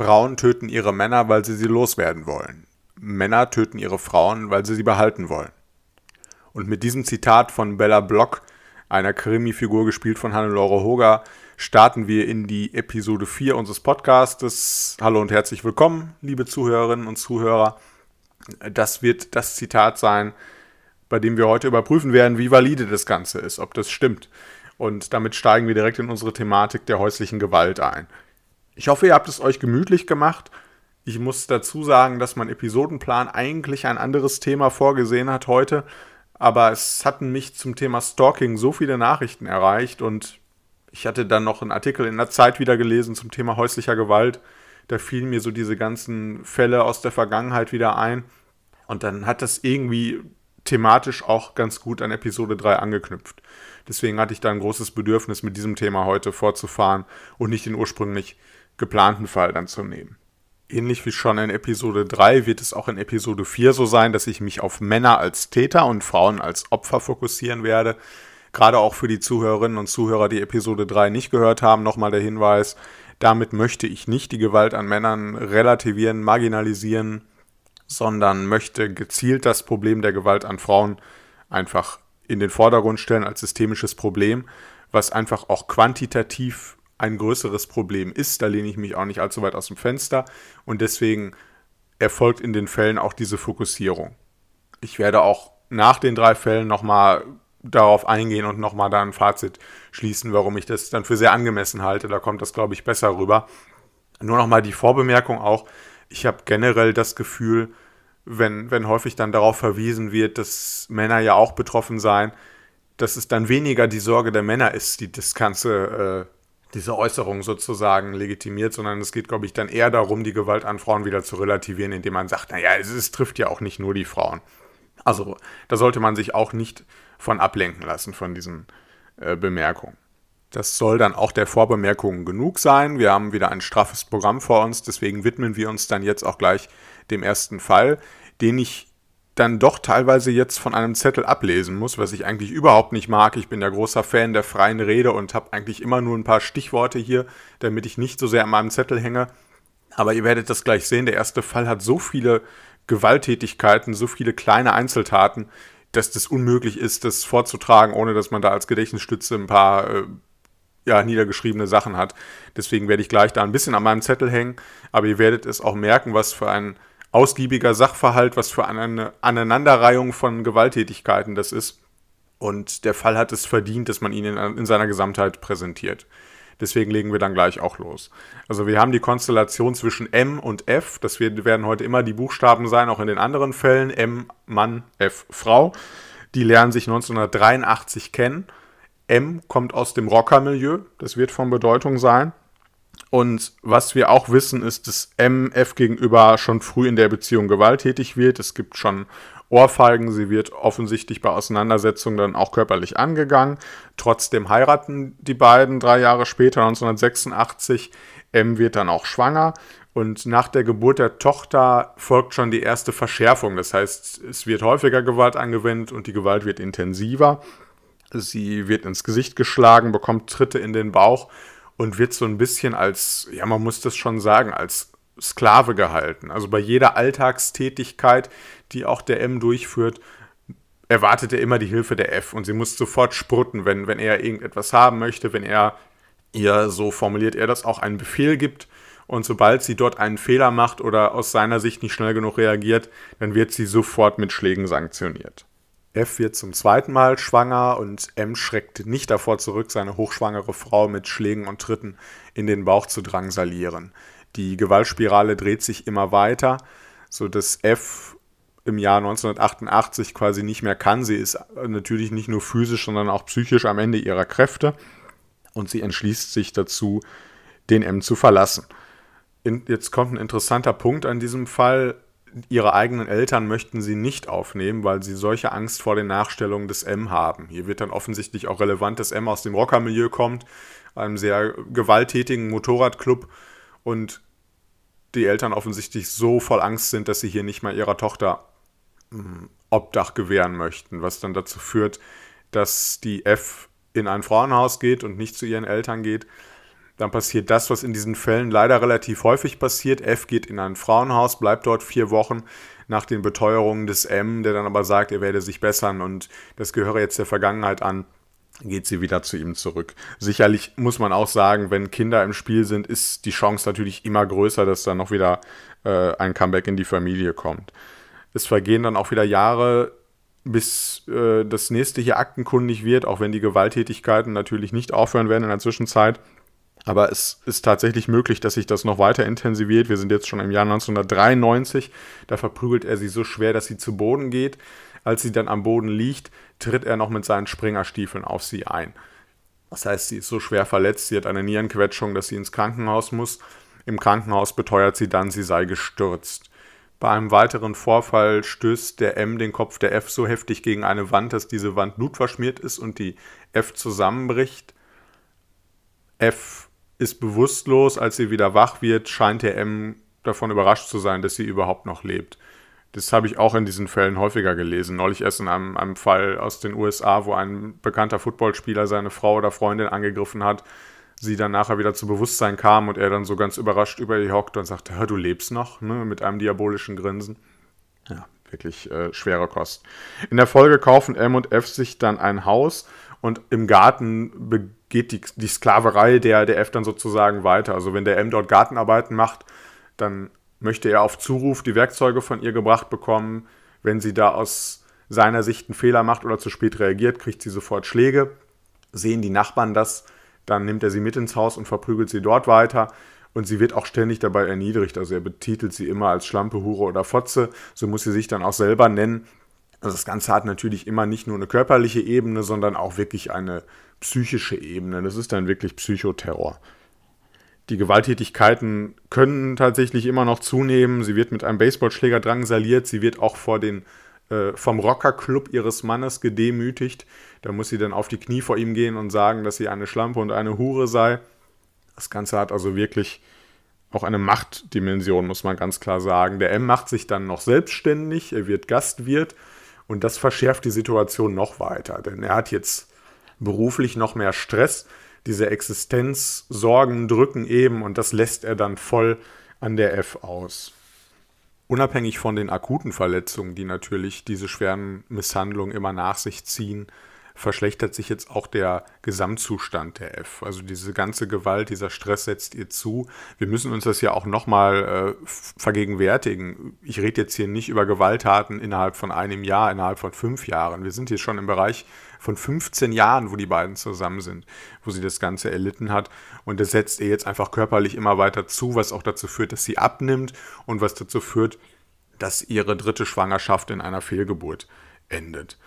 Frauen töten ihre Männer, weil sie sie loswerden wollen. Männer töten ihre Frauen, weil sie sie behalten wollen. Und mit diesem Zitat von Bella Block, einer Krimi-Figur gespielt von Hannelore Hoger, starten wir in die Episode 4 unseres Podcastes. Hallo und herzlich willkommen, liebe Zuhörerinnen und Zuhörer. Das wird das Zitat sein, bei dem wir heute überprüfen werden, wie valide das Ganze ist, ob das stimmt. Und damit steigen wir direkt in unsere Thematik der häuslichen Gewalt ein. Ich hoffe, ihr habt es euch gemütlich gemacht. Ich muss dazu sagen, dass mein Episodenplan eigentlich ein anderes Thema vorgesehen hat heute, aber es hatten mich zum Thema Stalking so viele Nachrichten erreicht und ich hatte dann noch einen Artikel in der Zeit wieder gelesen zum Thema häuslicher Gewalt. Da fielen mir so diese ganzen Fälle aus der Vergangenheit wieder ein. Und dann hat das irgendwie thematisch auch ganz gut an Episode 3 angeknüpft. Deswegen hatte ich da ein großes Bedürfnis, mit diesem Thema heute fortzufahren und nicht den ursprünglich geplanten Fall dann zu nehmen. Ähnlich wie schon in Episode 3 wird es auch in Episode 4 so sein, dass ich mich auf Männer als Täter und Frauen als Opfer fokussieren werde. Gerade auch für die Zuhörerinnen und Zuhörer, die Episode 3 nicht gehört haben, nochmal der Hinweis, damit möchte ich nicht die Gewalt an Männern relativieren, marginalisieren, sondern möchte gezielt das Problem der Gewalt an Frauen einfach in den Vordergrund stellen als systemisches Problem, was einfach auch quantitativ ein größeres Problem ist. Da lehne ich mich auch nicht allzu weit aus dem Fenster und deswegen erfolgt in den Fällen auch diese Fokussierung. Ich werde auch nach den drei Fällen nochmal darauf eingehen und nochmal da ein Fazit schließen, warum ich das dann für sehr angemessen halte. Da kommt das, glaube ich, besser rüber. Nur nochmal die Vorbemerkung auch. Ich habe generell das Gefühl, wenn, wenn häufig dann darauf verwiesen wird, dass Männer ja auch betroffen seien, dass es dann weniger die Sorge der Männer ist, die das Ganze äh, diese Äußerung sozusagen legitimiert, sondern es geht, glaube ich, dann eher darum, die Gewalt an Frauen wieder zu relativieren, indem man sagt, naja, es, es trifft ja auch nicht nur die Frauen. Also da sollte man sich auch nicht von ablenken lassen von diesen äh, Bemerkungen. Das soll dann auch der Vorbemerkungen genug sein. Wir haben wieder ein straffes Programm vor uns, deswegen widmen wir uns dann jetzt auch gleich dem ersten Fall, den ich dann doch teilweise jetzt von einem Zettel ablesen muss, was ich eigentlich überhaupt nicht mag. Ich bin ja großer Fan der freien Rede und habe eigentlich immer nur ein paar Stichworte hier, damit ich nicht so sehr an meinem Zettel hänge. Aber ihr werdet das gleich sehen, der erste Fall hat so viele Gewalttätigkeiten, so viele kleine Einzeltaten, dass das unmöglich ist, das vorzutragen, ohne dass man da als Gedächtnisstütze ein paar äh, ja, niedergeschriebene Sachen hat. Deswegen werde ich gleich da ein bisschen an meinem Zettel hängen, aber ihr werdet es auch merken, was für ein ausgiebiger Sachverhalt, was für eine Aneinanderreihung von Gewalttätigkeiten das ist. Und der Fall hat es verdient, dass man ihn in, in seiner Gesamtheit präsentiert. Deswegen legen wir dann gleich auch los. Also wir haben die Konstellation zwischen M und F. Das werden heute immer die Buchstaben sein, auch in den anderen Fällen. M Mann, F Frau. Die lernen sich 1983 kennen. M kommt aus dem Rockermilieu. Das wird von Bedeutung sein. Und was wir auch wissen, ist, dass MF gegenüber schon früh in der Beziehung gewalttätig wird. Es gibt schon Ohrfeigen. Sie wird offensichtlich bei Auseinandersetzungen dann auch körperlich angegangen. Trotzdem heiraten die beiden drei Jahre später, 1986. M wird dann auch schwanger. Und nach der Geburt der Tochter folgt schon die erste Verschärfung. Das heißt, es wird häufiger Gewalt angewendet und die Gewalt wird intensiver. Sie wird ins Gesicht geschlagen, bekommt Tritte in den Bauch und wird so ein bisschen als, ja, man muss das schon sagen, als Sklave gehalten. Also bei jeder Alltagstätigkeit, die auch der M durchführt, erwartet er immer die Hilfe der F und sie muss sofort sprutten, wenn, wenn er irgendetwas haben möchte, wenn er ihr, so formuliert er das, auch einen Befehl gibt. Und sobald sie dort einen Fehler macht oder aus seiner Sicht nicht schnell genug reagiert, dann wird sie sofort mit Schlägen sanktioniert. F wird zum zweiten Mal schwanger und M schreckt nicht davor zurück, seine hochschwangere Frau mit Schlägen und Tritten in den Bauch zu drangsalieren. Die Gewaltspirale dreht sich immer weiter, sodass F im Jahr 1988 quasi nicht mehr kann. Sie ist natürlich nicht nur physisch, sondern auch psychisch am Ende ihrer Kräfte und sie entschließt sich dazu, den M zu verlassen. In, jetzt kommt ein interessanter Punkt an diesem Fall ihre eigenen Eltern möchten sie nicht aufnehmen, weil sie solche Angst vor den Nachstellungen des M haben. Hier wird dann offensichtlich auch relevant, dass M aus dem Rockermilieu kommt, einem sehr gewalttätigen Motorradclub. Und die Eltern offensichtlich so voll Angst sind, dass sie hier nicht mal ihrer Tochter hm, Obdach gewähren möchten, was dann dazu führt, dass die F in ein Frauenhaus geht und nicht zu ihren Eltern geht dann passiert das, was in diesen Fällen leider relativ häufig passiert. F geht in ein Frauenhaus, bleibt dort vier Wochen nach den Beteuerungen des M, der dann aber sagt, er werde sich bessern und das gehöre jetzt der Vergangenheit an geht sie wieder zu ihm zurück. Sicherlich muss man auch sagen, wenn Kinder im Spiel sind, ist die Chance natürlich immer größer, dass dann noch wieder äh, ein Comeback in die Familie kommt. Es vergehen dann auch wieder Jahre, bis äh, das nächste hier aktenkundig wird, auch wenn die Gewalttätigkeiten natürlich nicht aufhören werden in der Zwischenzeit. Aber es ist tatsächlich möglich, dass sich das noch weiter intensiviert. Wir sind jetzt schon im Jahr 1993. Da verprügelt er sie so schwer, dass sie zu Boden geht. Als sie dann am Boden liegt, tritt er noch mit seinen Springerstiefeln auf sie ein. Das heißt, sie ist so schwer verletzt, sie hat eine Nierenquetschung, dass sie ins Krankenhaus muss. Im Krankenhaus beteuert sie dann, sie sei gestürzt. Bei einem weiteren Vorfall stößt der M den Kopf der F so heftig gegen eine Wand, dass diese Wand blutverschmiert ist und die F zusammenbricht. F ist bewusstlos, als sie wieder wach wird, scheint der M davon überrascht zu sein, dass sie überhaupt noch lebt. Das habe ich auch in diesen Fällen häufiger gelesen. Neulich erst in einem, einem Fall aus den USA, wo ein bekannter Footballspieler seine Frau oder Freundin angegriffen hat, sie dann nachher wieder zu Bewusstsein kam und er dann so ganz überrascht über ihr hockt und sagte, du lebst noch, ne, mit einem diabolischen Grinsen. Ja, wirklich äh, schwere Kost. In der Folge kaufen M und F sich dann ein Haus und im Garten begeht die, die Sklaverei der, der F dann sozusagen weiter. Also wenn der M dort Gartenarbeiten macht, dann möchte er auf Zuruf die Werkzeuge von ihr gebracht bekommen. Wenn sie da aus seiner Sicht einen Fehler macht oder zu spät reagiert, kriegt sie sofort Schläge. Sehen die Nachbarn das, dann nimmt er sie mit ins Haus und verprügelt sie dort weiter. Und sie wird auch ständig dabei erniedrigt. Also er betitelt sie immer als Schlampe, Hure oder Fotze. So muss sie sich dann auch selber nennen. Also das Ganze hat natürlich immer nicht nur eine körperliche Ebene, sondern auch wirklich eine psychische Ebene. Das ist dann wirklich Psychoterror. Die Gewalttätigkeiten können tatsächlich immer noch zunehmen. Sie wird mit einem Baseballschläger drangsaliert. Sie wird auch vor den, äh, vom Rockerclub ihres Mannes gedemütigt. Da muss sie dann auf die Knie vor ihm gehen und sagen, dass sie eine Schlampe und eine Hure sei. Das Ganze hat also wirklich auch eine Machtdimension, muss man ganz klar sagen. Der M macht sich dann noch selbstständig, er wird Gastwirt und das verschärft die Situation noch weiter, denn er hat jetzt beruflich noch mehr Stress. Diese Existenzsorgen drücken eben und das lässt er dann voll an der F aus. Unabhängig von den akuten Verletzungen, die natürlich diese schweren Misshandlungen immer nach sich ziehen, verschlechtert sich jetzt auch der Gesamtzustand der F. Also diese ganze Gewalt, dieser Stress setzt ihr zu. Wir müssen uns das ja auch nochmal äh, vergegenwärtigen. Ich rede jetzt hier nicht über Gewalttaten innerhalb von einem Jahr, innerhalb von fünf Jahren. Wir sind hier schon im Bereich von 15 Jahren, wo die beiden zusammen sind, wo sie das Ganze erlitten hat. Und das setzt ihr jetzt einfach körperlich immer weiter zu, was auch dazu führt, dass sie abnimmt und was dazu führt, dass ihre dritte Schwangerschaft in einer Fehlgeburt endet.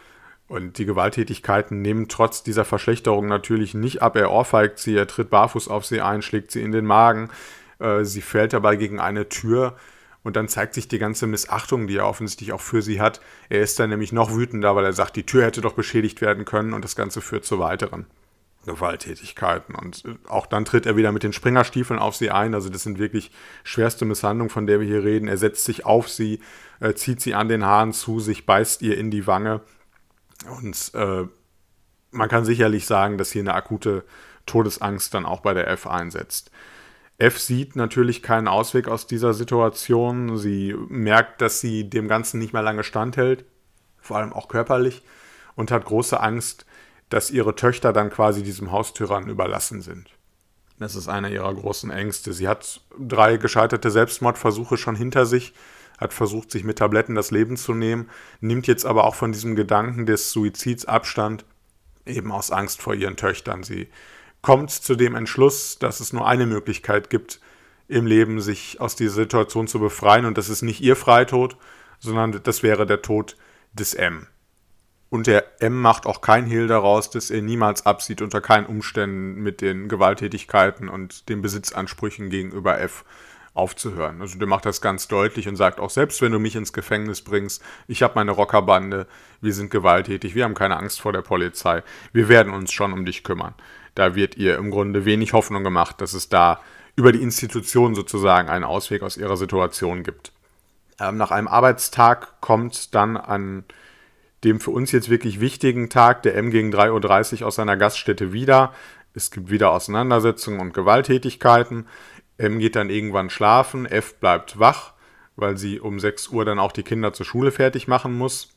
Und die Gewalttätigkeiten nehmen trotz dieser Verschlechterung natürlich nicht ab. Er ohrfeigt sie, er tritt barfuß auf sie ein, schlägt sie in den Magen. Äh, sie fällt dabei gegen eine Tür. Und dann zeigt sich die ganze Missachtung, die er offensichtlich auch für sie hat. Er ist dann nämlich noch wütender, weil er sagt, die Tür hätte doch beschädigt werden können und das Ganze führt zu weiteren Gewalttätigkeiten. Und äh, auch dann tritt er wieder mit den Springerstiefeln auf sie ein. Also das sind wirklich schwerste Misshandlungen, von der wir hier reden. Er setzt sich auf sie, äh, zieht sie an den Haaren zu sich, beißt ihr in die Wange und äh, man kann sicherlich sagen, dass hier eine akute Todesangst dann auch bei der F einsetzt. F sieht natürlich keinen Ausweg aus dieser Situation. Sie merkt, dass sie dem Ganzen nicht mehr lange standhält, vor allem auch körperlich, und hat große Angst, dass ihre Töchter dann quasi diesem Haustyrann überlassen sind. Das ist einer ihrer großen Ängste. Sie hat drei gescheiterte Selbstmordversuche schon hinter sich hat versucht, sich mit Tabletten das Leben zu nehmen, nimmt jetzt aber auch von diesem Gedanken des Suizids Abstand, eben aus Angst vor ihren Töchtern. Sie kommt zu dem Entschluss, dass es nur eine Möglichkeit gibt, im Leben sich aus dieser Situation zu befreien und das ist nicht ihr Freitod, sondern das wäre der Tod des M. Und der M macht auch kein Hehl daraus, dass er niemals absieht, unter keinen Umständen mit den Gewalttätigkeiten und den Besitzansprüchen gegenüber F aufzuhören. Also der macht das ganz deutlich und sagt auch, selbst wenn du mich ins Gefängnis bringst, ich habe meine Rockerbande, wir sind gewalttätig, wir haben keine Angst vor der Polizei, wir werden uns schon um dich kümmern. Da wird ihr im Grunde wenig Hoffnung gemacht, dass es da über die Institution sozusagen einen Ausweg aus ihrer Situation gibt. Ähm, nach einem Arbeitstag kommt dann an dem für uns jetzt wirklich wichtigen Tag der M gegen 3.30 Uhr aus seiner Gaststätte wieder. Es gibt wieder Auseinandersetzungen und Gewalttätigkeiten. M geht dann irgendwann schlafen, F bleibt wach, weil sie um 6 Uhr dann auch die Kinder zur Schule fertig machen muss.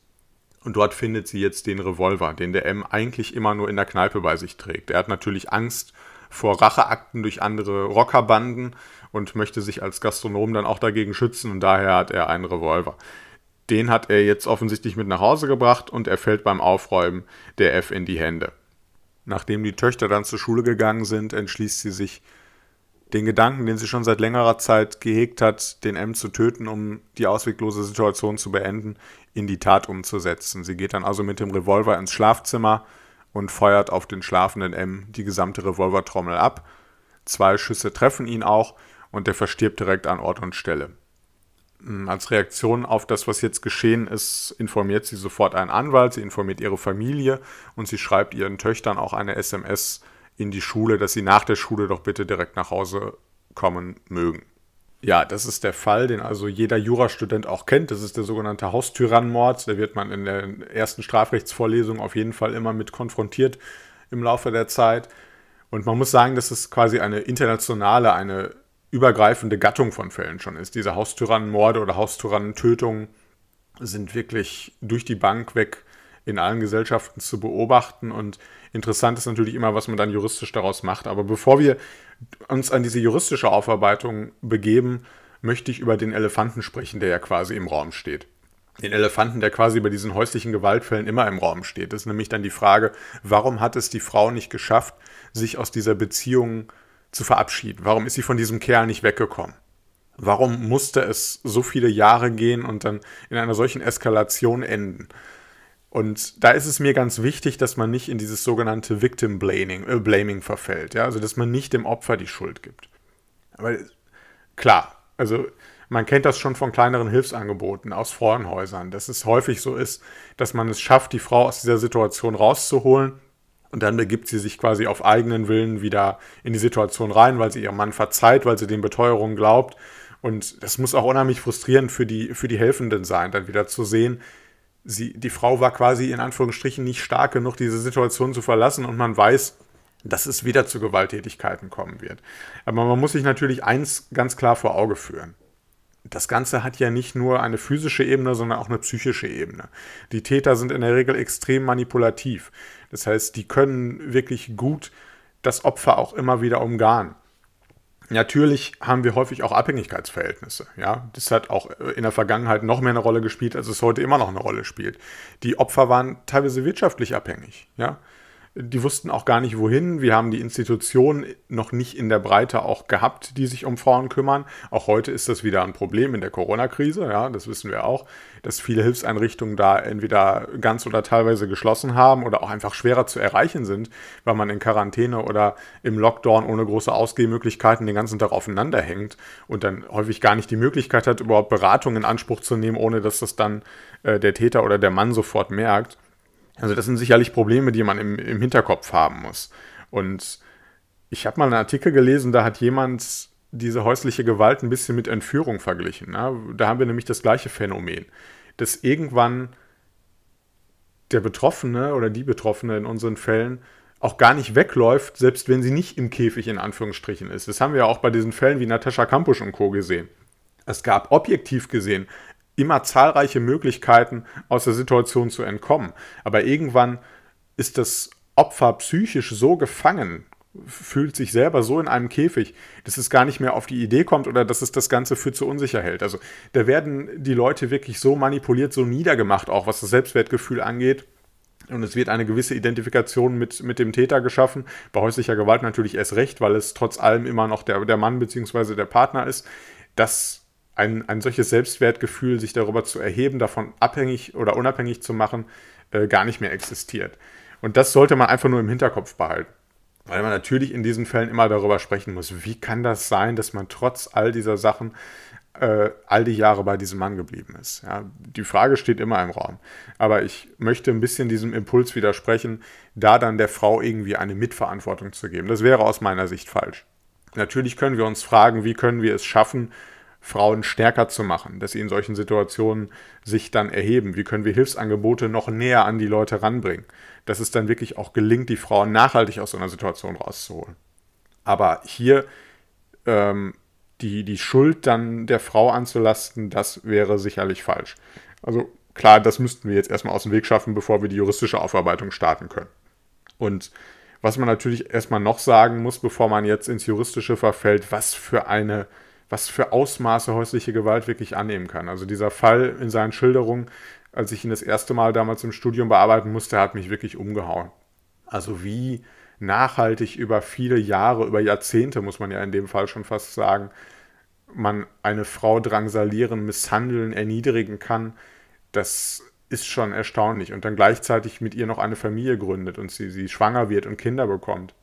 Und dort findet sie jetzt den Revolver, den der M eigentlich immer nur in der Kneipe bei sich trägt. Er hat natürlich Angst vor Racheakten durch andere Rockerbanden und möchte sich als Gastronom dann auch dagegen schützen und daher hat er einen Revolver. Den hat er jetzt offensichtlich mit nach Hause gebracht und er fällt beim Aufräumen der F in die Hände. Nachdem die Töchter dann zur Schule gegangen sind, entschließt sie sich, den Gedanken, den sie schon seit längerer Zeit gehegt hat, den M zu töten, um die ausweglose Situation zu beenden, in die Tat umzusetzen. Sie geht dann also mit dem Revolver ins Schlafzimmer und feuert auf den schlafenden M die gesamte Revolvertrommel ab. Zwei Schüsse treffen ihn auch und er verstirbt direkt an Ort und Stelle. Hm, als Reaktion auf das, was jetzt geschehen ist, informiert sie sofort einen Anwalt, sie informiert ihre Familie und sie schreibt ihren Töchtern auch eine SMS in die Schule, dass sie nach der Schule doch bitte direkt nach Hause kommen mögen. Ja, das ist der Fall, den also jeder Jurastudent auch kennt. Das ist der sogenannte Haustyrannenmord. Da wird man in der ersten Strafrechtsvorlesung auf jeden Fall immer mit konfrontiert im Laufe der Zeit. Und man muss sagen, dass es quasi eine internationale, eine übergreifende Gattung von Fällen schon ist. Diese Haustyrannenmorde oder Haustyrannentötungen sind wirklich durch die Bank weg in allen Gesellschaften zu beobachten. Und interessant ist natürlich immer, was man dann juristisch daraus macht. Aber bevor wir uns an diese juristische Aufarbeitung begeben, möchte ich über den Elefanten sprechen, der ja quasi im Raum steht. Den Elefanten, der quasi bei diesen häuslichen Gewaltfällen immer im Raum steht. Das ist nämlich dann die Frage, warum hat es die Frau nicht geschafft, sich aus dieser Beziehung zu verabschieden? Warum ist sie von diesem Kerl nicht weggekommen? Warum musste es so viele Jahre gehen und dann in einer solchen Eskalation enden? Und da ist es mir ganz wichtig, dass man nicht in dieses sogenannte Victim Blaming, äh, Blaming verfällt. Ja? Also, dass man nicht dem Opfer die Schuld gibt. Aber klar, also man kennt das schon von kleineren Hilfsangeboten aus Frauenhäusern, dass es häufig so ist, dass man es schafft, die Frau aus dieser Situation rauszuholen und dann begibt sie sich quasi auf eigenen Willen wieder in die Situation rein, weil sie ihrem Mann verzeiht, weil sie den Beteuerungen glaubt. Und das muss auch unheimlich frustrierend für die, für die Helfenden sein, dann wieder zu sehen, sie, die Frau war quasi in Anführungsstrichen nicht stark genug, diese Situation zu verlassen und man weiß, dass es wieder zu Gewalttätigkeiten kommen wird. Aber man muss sich natürlich eins ganz klar vor Auge führen. Das Ganze hat ja nicht nur eine physische Ebene, sondern auch eine psychische Ebene. Die Täter sind in der Regel extrem manipulativ. Das heißt, die können wirklich gut das Opfer auch immer wieder umgarnen. Natürlich haben wir häufig auch Abhängigkeitsverhältnisse. Ja, das hat auch in der Vergangenheit noch mehr eine Rolle gespielt, als es heute immer noch eine Rolle spielt. Die Opfer waren teilweise wirtschaftlich abhängig. Ja, die wussten auch gar nicht wohin. Wir haben die Institutionen noch nicht in der Breite auch gehabt, die sich um Frauen kümmern. Auch heute ist das wieder ein Problem in der Corona-Krise, ja, das wissen wir auch, dass viele Hilfseinrichtungen da entweder ganz oder teilweise geschlossen haben oder auch einfach schwerer zu erreichen sind, weil man in Quarantäne oder im Lockdown ohne große Ausgehmöglichkeiten den ganzen Tag aufeinander hängt und dann häufig gar nicht die Möglichkeit hat, überhaupt Beratung in Anspruch zu nehmen, ohne dass das dann äh, der Täter oder der Mann sofort merkt. Also das sind sicherlich Probleme, die man im, im Hinterkopf haben muss. Und ich habe mal einen Artikel gelesen, da hat jemand diese häusliche Gewalt ein bisschen mit Entführung verglichen. Ja? Da haben wir nämlich das gleiche Phänomen, dass irgendwann der Betroffene oder die Betroffene in unseren Fällen auch gar nicht wegläuft, selbst wenn sie nicht im Käfig in Anführungsstrichen ist. Das haben wir ja auch bei diesen Fällen wie Natascha Kampusch und Co. gesehen. Es gab objektiv gesehen immer zahlreiche Möglichkeiten, aus der Situation zu entkommen. Aber irgendwann ist das Opfer psychisch so gefangen, fühlt sich selber so in einem Käfig, dass es gar nicht mehr auf die Idee kommt oder dass es das Ganze für zu unsicher hält. Also da werden die Leute wirklich so manipuliert, so niedergemacht, auch was das Selbstwertgefühl angeht. Und es wird eine gewisse Identifikation mit, mit dem Täter geschaffen. Bei häuslicher Gewalt natürlich erst recht, weil es trotz allem immer noch der, der Mann bzw. der Partner ist. Das ein, ein solches Selbstwertgefühl, sich darüber zu erheben, davon abhängig oder unabhängig zu machen, äh, gar nicht mehr existiert. Und das sollte man einfach nur im Hinterkopf behalten. Weil man natürlich in diesen Fällen immer darüber sprechen muss, wie kann das sein, dass man trotz all dieser Sachen äh, all die Jahre bei diesem Mann geblieben ist. Ja, die Frage steht immer im Raum. Aber ich möchte ein bisschen diesem Impuls widersprechen, da dann der Frau irgendwie eine Mitverantwortung zu geben. Das wäre aus meiner Sicht falsch. Natürlich können wir uns fragen, wie können wir es schaffen, Frauen stärker zu machen, dass sie in solchen Situationen sich dann erheben? Wie können wir Hilfsangebote noch näher an die Leute ranbringen? Dass es dann wirklich auch gelingt, die Frauen nachhaltig aus so einer Situation rauszuholen. Aber hier ähm, die, die Schuld dann der Frau anzulasten, das wäre sicherlich falsch. Also klar, das müssten wir jetzt erstmal aus dem Weg schaffen, bevor wir die juristische Aufarbeitung starten können. Und was man natürlich erstmal noch sagen muss, bevor man jetzt ins Juristische verfällt, was für eine, was für Ausmaße häusliche Gewalt wirklich annehmen kann. Also dieser Fall in seinen Schilderungen, als ich ihn das erste Mal damals im Studium bearbeiten musste, hat mich wirklich umgehauen. Also wie nachhaltig über viele Jahre, über Jahrzehnte, muss man ja in dem Fall schon fast sagen, man eine Frau drangsalieren, misshandeln, erniedrigen kann, das ist schon erstaunlich. Und dann gleichzeitig mit ihr noch eine Familie gründet und sie, sie schwanger wird und Kinder bekommt.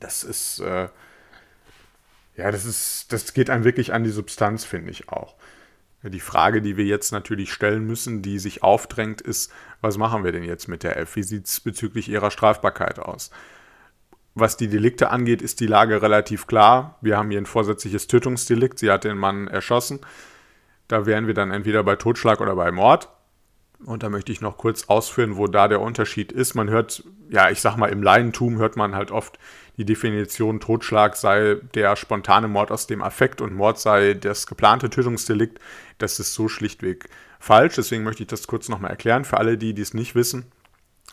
Das ist, äh, ja, das ist, das geht einem wirklich an die Substanz, finde ich auch. Die Frage, die wir jetzt natürlich stellen müssen, die sich aufdrängt, ist, was machen wir denn jetzt mit der F? Wie sieht es bezüglich ihrer Strafbarkeit aus? Was die Delikte angeht, ist die Lage relativ klar. Wir haben hier ein vorsätzliches Tötungsdelikt. Sie hat den Mann erschossen. Da wären wir dann entweder bei Totschlag oder bei Mord. Und da möchte ich noch kurz ausführen, wo da der Unterschied ist. Man hört, ja, ich sag mal, im Laientum hört man halt oft die Definition, Totschlag sei der spontane Mord aus dem Affekt und Mord sei das geplante Tötungsdelikt. Das ist so schlichtweg falsch. Deswegen möchte ich das kurz nochmal erklären für alle, die dies nicht wissen.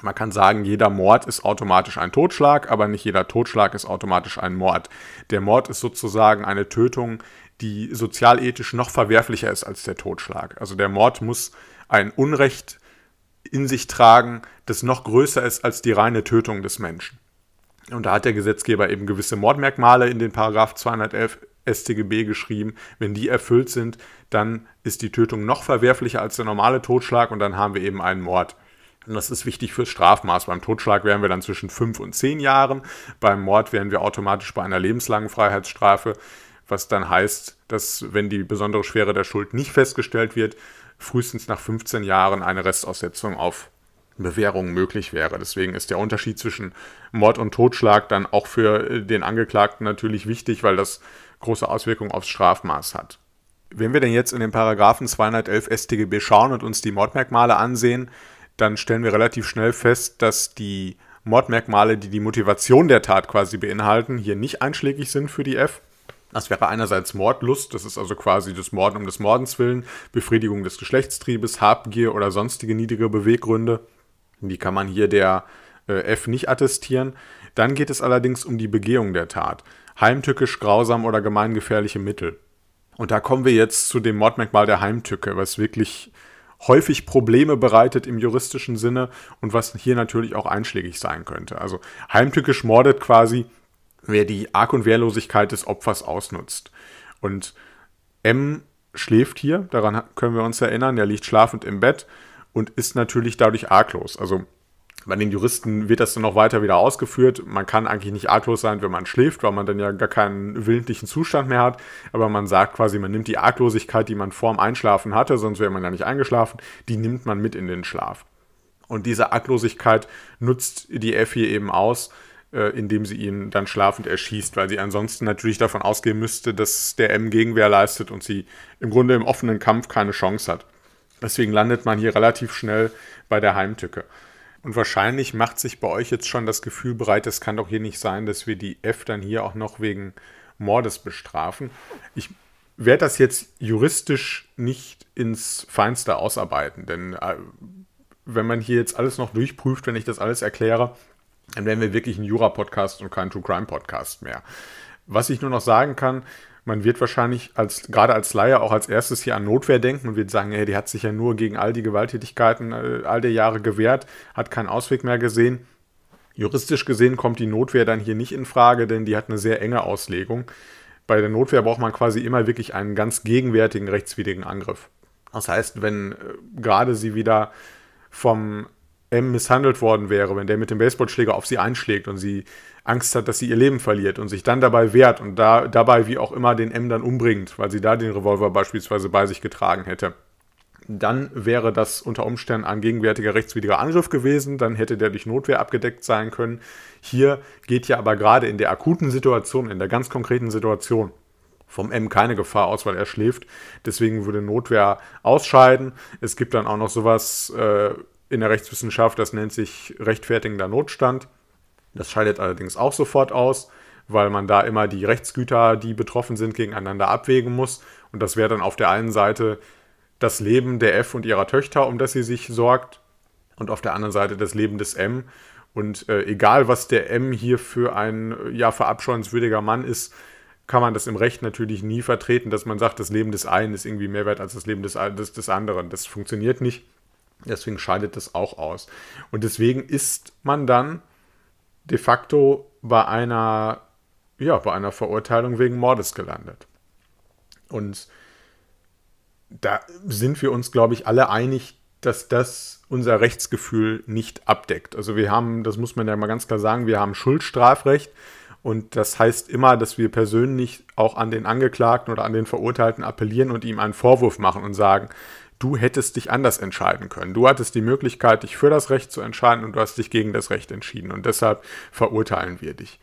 Man kann sagen, jeder Mord ist automatisch ein Totschlag, aber nicht jeder Totschlag ist automatisch ein Mord. Der Mord ist sozusagen eine Tötung, die sozialethisch noch verwerflicher ist als der Totschlag. Also der Mord muss ein Unrecht in sich tragen, das noch größer ist als die reine Tötung des Menschen. Und da hat der Gesetzgeber eben gewisse Mordmerkmale in den Paragraph 211 StGB geschrieben. Wenn die erfüllt sind, dann ist die Tötung noch verwerflicher als der normale Totschlag und dann haben wir eben einen Mord. Und das ist wichtig fürs Strafmaß. Beim Totschlag wären wir dann zwischen fünf und zehn Jahren. Beim Mord wären wir automatisch bei einer lebenslangen Freiheitsstrafe, was dann heißt, dass, wenn die besondere Schwere der Schuld nicht festgestellt wird, frühestens nach 15 Jahren eine Restaussetzung auf Bewährung möglich wäre. Deswegen ist der Unterschied zwischen Mord und Totschlag dann auch für den Angeklagten natürlich wichtig, weil das große Auswirkungen aufs Strafmaß hat. Wenn wir denn jetzt in den Paragraphen 211 StGB schauen und uns die Mordmerkmale ansehen, dann stellen wir relativ schnell fest, dass die Mordmerkmale, die die Motivation der Tat quasi beinhalten, hier nicht einschlägig sind für die F. Das wäre einerseits Mordlust, das ist also quasi das Morden um des Mordens willen, Befriedigung des Geschlechtstriebes, Habgier oder sonstige niedrige Beweggründe. Die kann man hier der äh, F nicht attestieren. Dann geht es allerdings um die Begehung der Tat. Heimtückisch, grausam oder gemeingefährliche Mittel. Und da kommen wir jetzt zu dem Mordmerkmal der Heimtücke, was wirklich häufig Probleme bereitet im juristischen Sinne und was hier natürlich auch einschlägig sein könnte. Also heimtückisch mordet quasi, wer die Arg- und Wehrlosigkeit des Opfers ausnutzt. Und M schläft hier, daran können wir uns erinnern, der liegt schlafend im Bett und ist natürlich dadurch arglos. Also bei den Juristen wird das dann noch weiter wieder ausgeführt. Man kann eigentlich nicht arglos sein, wenn man schläft, weil man dann ja gar keinen willentlichen Zustand mehr hat. Aber man sagt quasi, man nimmt die Arglosigkeit, die man vorm Einschlafen hatte, sonst wäre man ja nicht eingeschlafen, die nimmt man mit in den Schlaf. Und diese Arglosigkeit nutzt die hier eben aus, äh, indem sie ihn dann schlafend erschießt, weil sie ansonsten natürlich davon ausgehen müsste, dass der M Gegenwehr leistet und sie im Grunde im offenen Kampf keine Chance hat. Deswegen landet man hier relativ schnell bei der Heimtücke. Und wahrscheinlich macht sich bei euch jetzt schon das Gefühl bereit, es kann doch hier nicht sein, dass wir die F dann hier auch noch wegen Mordes bestrafen. Ich werde das jetzt juristisch nicht ins Feinste ausarbeiten, denn äh, wenn man hier jetzt alles noch durchprüft, wenn ich das alles erkläre, dann wären wir wirklich ein Jura-Podcast und kein True Crime-Podcast mehr. Was ich nur noch sagen kann, man wird wahrscheinlich als, gerade als Laie auch als erstes hier an Notwehr denken und wird sagen, hey, die hat sich ja nur gegen all die Gewalttätigkeiten äh, all der Jahre gewehrt, hat keinen Ausweg mehr gesehen. Juristisch gesehen kommt die Notwehr dann hier nicht in Frage, denn die hat eine sehr enge Auslegung. Bei der Notwehr braucht man quasi immer wirklich einen ganz gegenwärtigen rechtswidrigen Angriff. Das heißt, wenn äh, gerade sie wieder vom M misshandelt worden wäre, wenn der mit dem Baseballschläger auf sie einschlägt und sie Angst hat, dass sie ihr Leben verliert und sich dann dabei wehrt und da, dabei wie auch immer den M dann umbringt, weil sie da den Revolver beispielsweise bei sich getragen hätte. Dann wäre das unter Umständen ein gegenwärtiger rechtswidriger Angriff gewesen, dann hätte der durch Notwehr abgedeckt sein können. Hier geht ja aber gerade in der akuten Situation, in der ganz konkreten Situation, vom M keine Gefahr aus, weil er schläft. Deswegen würde Notwehr ausscheiden. Es gibt dann auch noch sowas äh, in der Rechtswissenschaft, das nennt sich rechtfertigender Notstand. Das scheidet allerdings auch sofort aus, weil man da immer die Rechtsgüter, die betroffen sind, gegeneinander abwägen muss. Und das wäre dann auf der einen Seite das Leben der F und ihrer Töchter, um das sie sich sorgt, und auf der anderen Seite das Leben des M. Und äh, egal, was der M hier für ein ja verabscheuenswürdiger Mann ist, kann man das im Recht natürlich nie vertreten, dass man sagt, das Leben des einen ist irgendwie mehr wert als das Leben des, des, des anderen. Das funktioniert nicht. Deswegen scheidet das auch aus. Und deswegen ist man dann de facto bei einer, ja, bei einer Verurteilung wegen Mordes gelandet. Und da sind wir uns, glaube ich, alle einig, dass das unser Rechtsgefühl nicht abdeckt. Also wir haben, das muss man ja mal ganz klar sagen, wir haben Schuldstrafrecht und das heißt immer, dass wir persönlich auch an den Angeklagten oder an den Verurteilten appellieren und ihm einen Vorwurf machen und sagen, du hättest dich anders entscheiden können. Du hattest die Möglichkeit, dich für das Recht zu entscheiden und du hast dich gegen das Recht entschieden und deshalb verurteilen wir dich.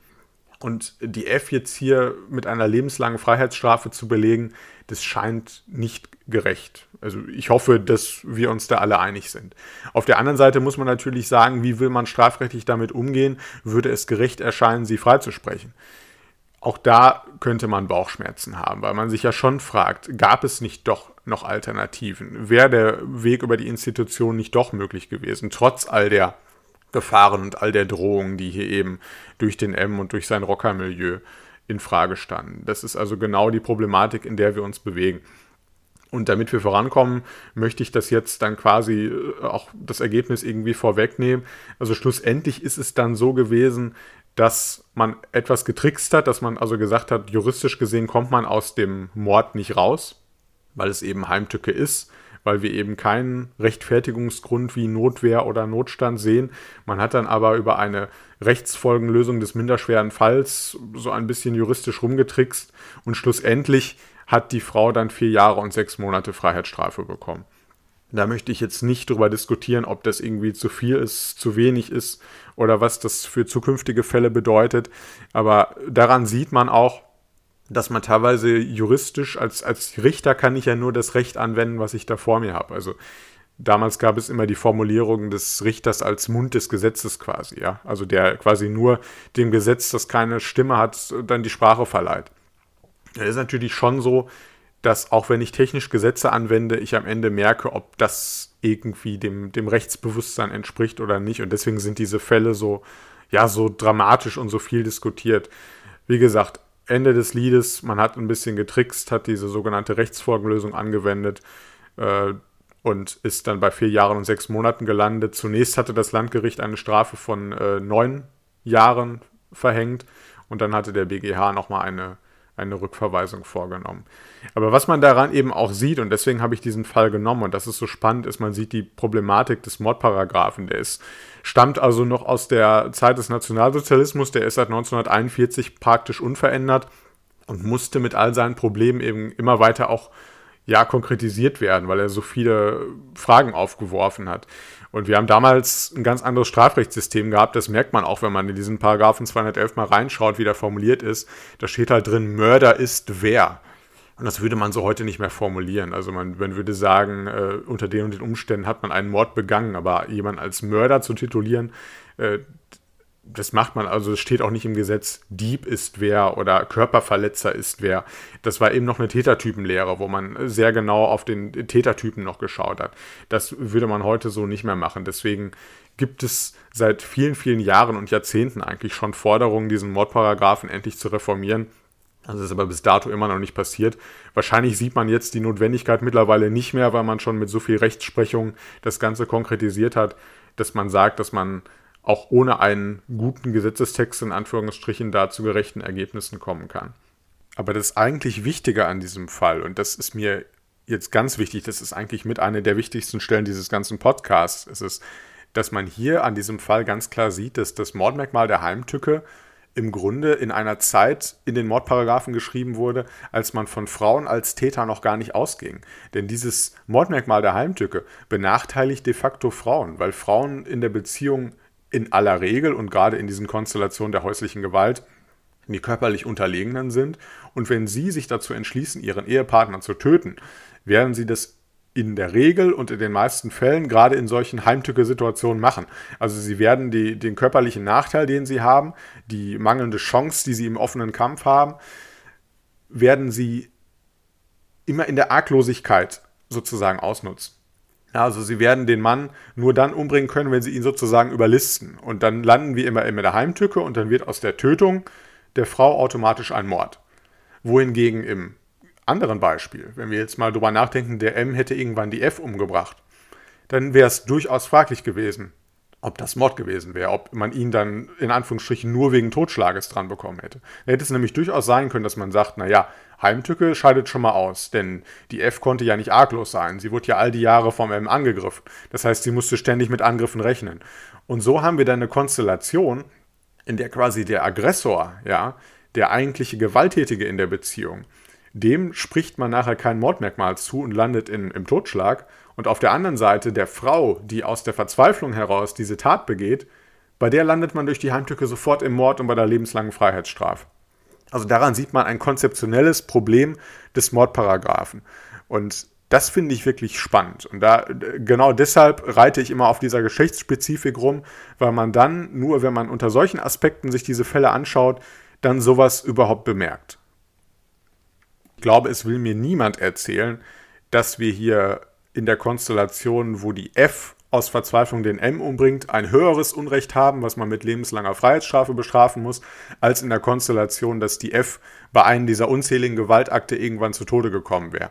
Und die F jetzt hier mit einer lebenslangen Freiheitsstrafe zu belegen, das scheint nicht gerecht. Also ich hoffe, dass wir uns da alle einig sind. Auf der anderen Seite muss man natürlich sagen, wie will man strafrechtlich damit umgehen? Würde es gerecht erscheinen, sie freizusprechen? Auch da könnte man Bauchschmerzen haben, weil man sich ja schon fragt, gab es nicht doch noch Alternativen? Wäre der Weg über die Institution nicht doch möglich gewesen, trotz all der Gefahren und all der Drohungen, die hier eben durch den M und durch sein Rockermilieu in Frage standen. Das ist also genau die Problematik, in der wir uns bewegen. Und damit wir vorankommen, möchte ich das jetzt dann quasi äh, auch das Ergebnis irgendwie vorwegnehmen. Also schlussendlich ist es dann so gewesen, dass man etwas getrickst hat, dass man also gesagt hat, juristisch gesehen kommt man aus dem Mord nicht raus, weil es eben Heimtücke ist weil wir eben keinen Rechtfertigungsgrund wie Notwehr oder Notstand sehen. Man hat dann aber über eine Rechtsfolgenlösung des minderschweren Falls so ein bisschen juristisch rumgetrickst und schlussendlich hat die Frau dann vier Jahre und sechs Monate Freiheitsstrafe bekommen. Da möchte ich jetzt nicht drüber diskutieren, ob das irgendwie zu viel ist, zu wenig ist oder was das für zukünftige Fälle bedeutet. Aber daran sieht man auch, dass man teilweise juristisch, als, als Richter kann ich ja nur das Recht anwenden, was ich da vor mir habe. Also damals gab es immer die Formulierung des Richters als Mund des Gesetzes quasi, ja. Also der quasi nur dem Gesetz, das keine Stimme hat, dann die Sprache verleiht. Es ist natürlich schon so, dass auch wenn ich technisch Gesetze anwende, ich am Ende merke, ob das irgendwie dem, dem Rechtsbewusstsein entspricht oder nicht. Und deswegen sind diese Fälle so, ja, so dramatisch und so viel diskutiert. Wie gesagt, Ende des Liedes, man hat ein bisschen getrickst, hat diese sogenannte Rechtsfolgenlösung angewendet äh, und ist dann bei vier Jahren und sechs Monaten gelandet. Zunächst hatte das Landgericht eine Strafe von äh, neun Jahren verhängt und dann hatte der BGH nochmal eine eine Rückverweisung vorgenommen. Aber was man daran eben auch sieht, und deswegen habe ich diesen Fall genommen, und das ist so spannend, ist, man sieht die Problematik des Mordparagraphen. Der ist, stammt also noch aus der Zeit des Nationalsozialismus, der ist seit 1941 praktisch unverändert und musste mit all seinen Problemen eben immer weiter auch ja, konkretisiert werden, weil er so viele Fragen aufgeworfen hat. Und wir haben damals ein ganz anderes Strafrechtssystem gehabt. Das merkt man auch, wenn man in diesen Paragraphen 211 mal reinschaut, wie der formuliert ist. Da steht halt drin, Mörder ist wer. Und das würde man so heute nicht mehr formulieren. Also man, man würde sagen, äh, unter den und den Umständen hat man einen Mord begangen, aber jemanden als Mörder zu titulieren, äh, das macht man, also es steht auch nicht im Gesetz, Dieb ist wer oder Körperverletzer ist wer. Das war eben noch eine Tätertypenlehre, wo man sehr genau auf den Tätertypen noch geschaut hat. Das würde man heute so nicht mehr machen. Deswegen gibt es seit vielen, vielen Jahren und Jahrzehnten eigentlich schon Forderungen, diesen Mordparagraphen endlich zu reformieren. Das ist aber bis dato immer noch nicht passiert. Wahrscheinlich sieht man jetzt die Notwendigkeit mittlerweile nicht mehr, weil man schon mit so viel Rechtsprechung das Ganze konkretisiert hat, dass man sagt, dass man auch ohne einen guten Gesetzestext in Anführungsstrichen da zu gerechten Ergebnissen kommen kann. Aber das eigentlich Wichtige an diesem Fall, und das ist mir jetzt ganz wichtig, das ist eigentlich mit einer der wichtigsten Stellen dieses ganzen Podcasts, ist es, dass man hier an diesem Fall ganz klar sieht, dass das Mordmerkmal der Heimtücke im Grunde in einer Zeit in den Mordparagraphen geschrieben wurde, als man von Frauen als Täter noch gar nicht ausging. Denn dieses Mordmerkmal der Heimtücke benachteiligt de facto Frauen, weil Frauen in der Beziehung in aller Regel und gerade in diesen Konstellationen der häuslichen Gewalt die körperlich Unterlegenen sind. Und wenn sie sich dazu entschließen, ihren Ehepartner zu töten, werden sie das in der Regel und in den meisten Fällen gerade in solchen Heimtücke-Situationen machen. Also sie werden die, den körperlichen Nachteil, den sie haben, die mangelnde Chance, die sie im offenen Kampf haben, werden sie immer in der Arglosigkeit sozusagen ausnutzen. Also sie werden den Mann nur dann umbringen können, wenn sie ihn sozusagen überlisten. Und dann landen wir immer in der Heimtücke und dann wird aus der Tötung der Frau automatisch ein Mord. Wohingegen im anderen Beispiel, wenn wir jetzt mal drüber nachdenken, der M hätte irgendwann die F umgebracht, dann wäre es durchaus fraglich gewesen, ob das Mord gewesen wäre, ob man ihn dann in Anführungsstrichen nur wegen Totschlages dran bekommen hätte. Da hätte es nämlich durchaus sein können, dass man sagt, naja, Heimtücke scheidet schon mal aus, denn die F konnte ja nicht arglos sein. Sie wurde ja all die Jahre vom M angegriffen. Das heißt, sie musste ständig mit Angriffen rechnen. Und so haben wir dann eine Konstellation, in der quasi der Aggressor, ja, der eigentliche Gewalttätige in der Beziehung, dem spricht man nachher kein Mordmerkmal zu und landet in, im Totschlag. Und auf der anderen Seite der Frau, die aus der Verzweiflung heraus diese Tat begeht, bei der landet man durch die Heimtücke sofort im Mord und bei der lebenslangen Freiheitsstrafe. Also daran sieht man ein konzeptionelles Problem des Mordparagraphen. Und das finde ich wirklich spannend. Und da, genau deshalb reite ich immer auf dieser Geschlechtsspezifik rum, weil man dann, nur wenn man unter solchen Aspekten sich diese Fälle anschaut, dann sowas überhaupt bemerkt. Ich glaube, es will mir niemand erzählen, dass wir hier in der Konstellation, wo die F aus Verzweiflung den M umbringt, ein höheres Unrecht haben, was man mit lebenslanger Freiheitsstrafe bestrafen muss, als in der Konstellation, dass die F bei einem dieser unzähligen Gewaltakte irgendwann zu Tode gekommen wäre.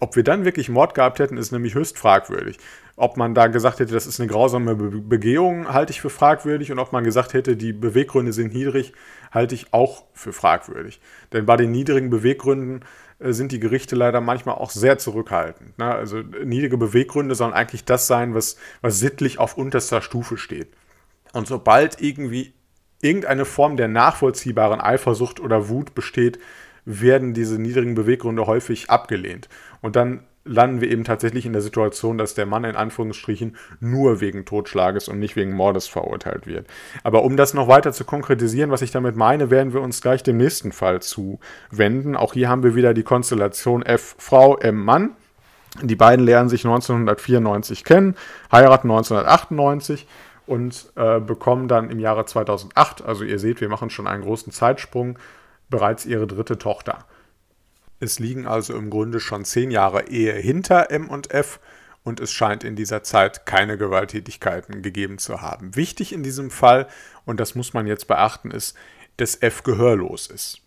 Ob wir dann wirklich Mord gehabt hätten, ist nämlich höchst fragwürdig. Ob man da gesagt hätte, das ist eine grausame Be Begehung, halte ich für fragwürdig. Und ob man gesagt hätte, die Beweggründe sind niedrig, halte ich auch für fragwürdig. Denn bei den niedrigen Beweggründen sind die Gerichte leider manchmal auch sehr zurückhaltend. Ne? Also niedrige Beweggründe sollen eigentlich das sein, was, was sittlich auf unterster Stufe steht. Und sobald irgendwie irgendeine Form der nachvollziehbaren Eifersucht oder Wut besteht, werden diese niedrigen Beweggründe häufig abgelehnt. Und dann landen wir eben tatsächlich in der Situation, dass der Mann in Anführungsstrichen nur wegen Totschlages und nicht wegen Mordes verurteilt wird. Aber um das noch weiter zu konkretisieren, was ich damit meine, werden wir uns gleich dem nächsten Fall zuwenden. Auch hier haben wir wieder die Konstellation F Frau M Mann. Die beiden lernen sich 1994 kennen, heiraten 1998 und äh, bekommen dann im Jahre 2008, also ihr seht, wir machen schon einen großen Zeitsprung, bereits ihre dritte Tochter. Es liegen also im Grunde schon zehn Jahre Ehe hinter M und F und es scheint in dieser Zeit keine Gewalttätigkeiten gegeben zu haben. Wichtig in diesem Fall, und das muss man jetzt beachten, ist, dass F gehörlos ist.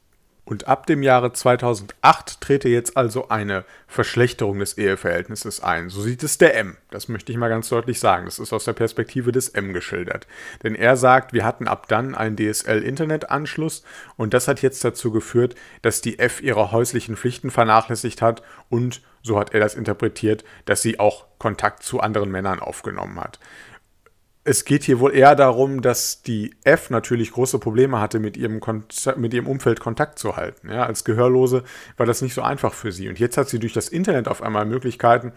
Und ab dem Jahre 2008 trete jetzt also eine Verschlechterung des Eheverhältnisses ein. So sieht es der M. Das möchte ich mal ganz deutlich sagen. Das ist aus der Perspektive des M geschildert. Denn er sagt, wir hatten ab dann einen DSL-Internetanschluss und das hat jetzt dazu geführt, dass die F ihre häuslichen Pflichten vernachlässigt hat und, so hat er das interpretiert, dass sie auch Kontakt zu anderen Männern aufgenommen hat es geht hier wohl eher darum, dass die F natürlich große Probleme hatte, mit ihrem, mit ihrem Umfeld Kontakt zu halten. Ja, als Gehörlose war das nicht so einfach für sie. Und jetzt hat sie durch das Internet auf einmal Möglichkeiten,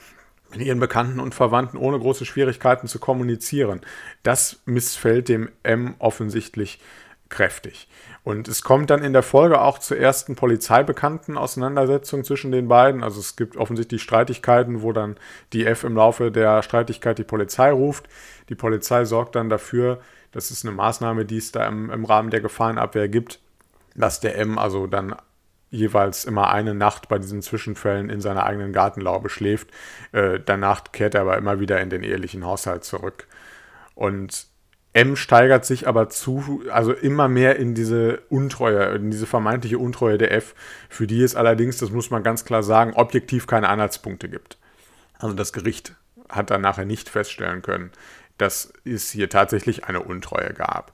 mit ihren Bekannten und Verwandten ohne große Schwierigkeiten zu kommunizieren. Das missfällt dem M offensichtlich kräftig. Und es kommt dann in der Folge auch zur ersten polizeibekannten Auseinandersetzung zwischen den beiden. Also es gibt offensichtlich Streitigkeiten, wo dann die F im Laufe der Streitigkeit die Polizei ruft. Die Polizei sorgt dann dafür, das ist eine Maßnahme, die es da im, im Rahmen der Gefahrenabwehr gibt, dass der M also dann jeweils immer eine Nacht bei diesen Zwischenfällen in seiner eigenen Gartenlaube schläft. Äh, danach kehrt er aber immer wieder in den ehelichen Haushalt zurück. Und M steigert sich aber zu, also immer mehr in diese Untreue, in diese vermeintliche Untreue der F, für die es allerdings, das muss man ganz klar sagen, objektiv keine Anhaltspunkte gibt. Also das Gericht hat dann nachher nicht feststellen können, dass es hier tatsächlich eine Untreue gab.